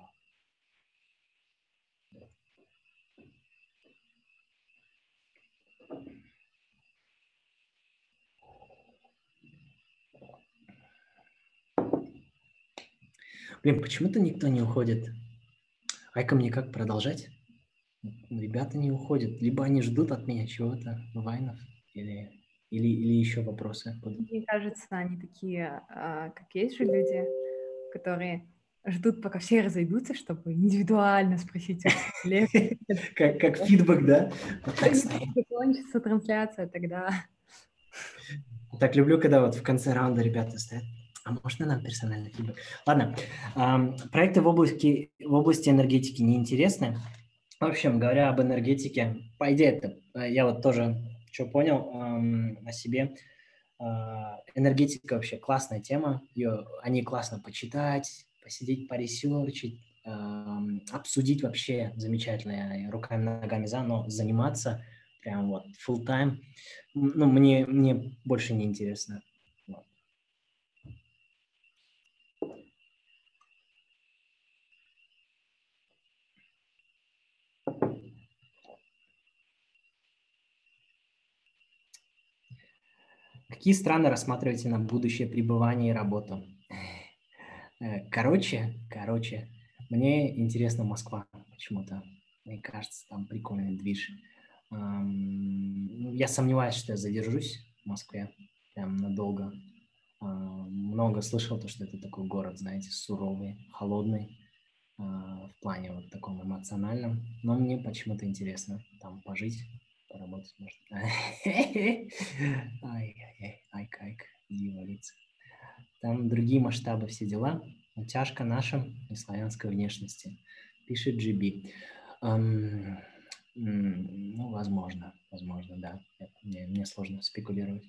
Блин, почему-то никто не уходит. Айка мне как продолжать? Ребята не уходят. Либо они ждут от меня чего-то, вайнов, или, или, или еще вопросы. Мне кажется, они такие, а, как есть же люди, которые ждут, пока все разойдутся, чтобы индивидуально спросить. Как, как фидбэк, да? Закончится трансляция тогда. Так люблю, когда вот в конце раунда ребята стоят. А можно нам персональный фидбэк? Ладно, проекты в области, в области энергетики неинтересны. В общем, говоря об энергетике, по идее, это э, я вот тоже что понял о себе. А, энергетика вообще классная тема, ее они классно почитать, посидеть, поресерчить, обсудить вообще замечательно, руками, ногами за, но заниматься прям вот full time, ну, мне, мне больше не интересно. Какие страны рассматриваете на будущее пребывание и работу? Э, короче, короче, мне интересна Москва почему-то. Мне кажется, там прикольный движ. Я сомневаюсь, что я задержусь в Москве прям надолго. Много слышал то, что это такой город, знаете, суровый, холодный а, в плане вот таком эмоциональном. Но мне почему-то интересно там пожить, поработать может. Ай-яй-яй, айк-айк, дьяволица. Там другие масштабы, все дела. Тяжко нашим и славянской внешности, пишет GB. Um, ну, возможно, возможно, да. Мне, мне сложно спекулировать.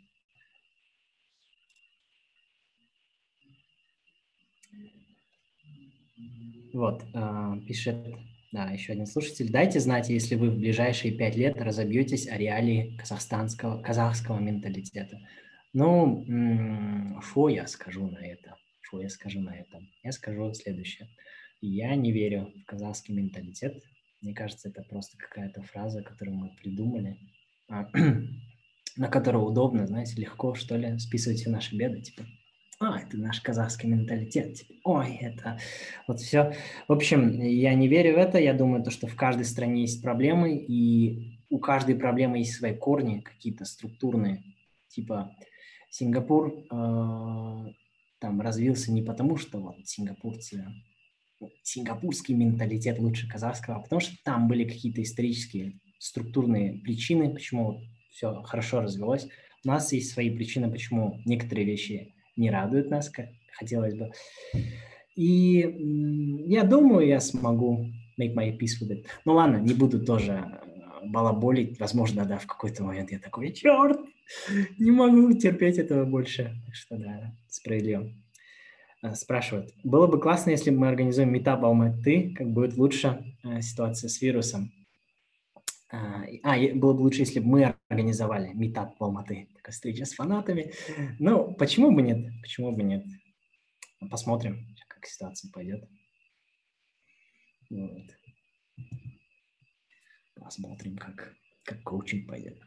Вот, э, пишет да, еще один слушатель. Дайте знать, если вы в ближайшие пять лет разобьетесь о реалии казахстанского, казахского менталитета. Ну, что я скажу на это? Что я скажу на это? Я скажу следующее. Я не верю в казахский менталитет. Мне кажется, это просто какая-то фраза, которую мы придумали, а, на которую удобно, знаете, легко, что ли, списывать все наши беды. Типа, а, это наш казахский менталитет, ой, это вот все. В общем, я не верю в это, я думаю, то, что в каждой стране есть проблемы, и у каждой проблемы есть свои корни, какие-то структурные, типа Сингапур э, там развился не потому, что вот сингапурцы, сингапурский менталитет лучше казахского, а потому что там были какие-то исторические структурные причины, почему все хорошо развелось. У нас есть свои причины, почему некоторые вещи не радует нас, как хотелось бы. И я думаю, я смогу make my peace with it. Ну ладно, не буду тоже э, балаболить. Возможно, да, в какой-то момент я такой, черт, не могу терпеть этого больше. Так что да, справедливо. э, спрашивают, было бы классно, если бы мы организуем метап Алматы, как будет лучше э, ситуация с вирусом. А, было бы лучше, если бы мы организовали метап Алматы, такая встреча с фанатами. Ну, почему бы нет? Почему бы нет? Посмотрим, как ситуация пойдет. Вот. Посмотрим, как, как коучинг пойдет.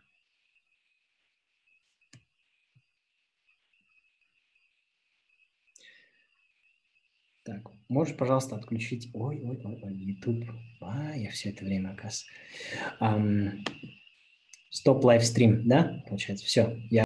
Так, можешь, пожалуйста, отключить... Ой, ой, ой, ой, YouTube. А, я все это время, оказывается. Um, стоп лайвстрим, да? Получается, все. Я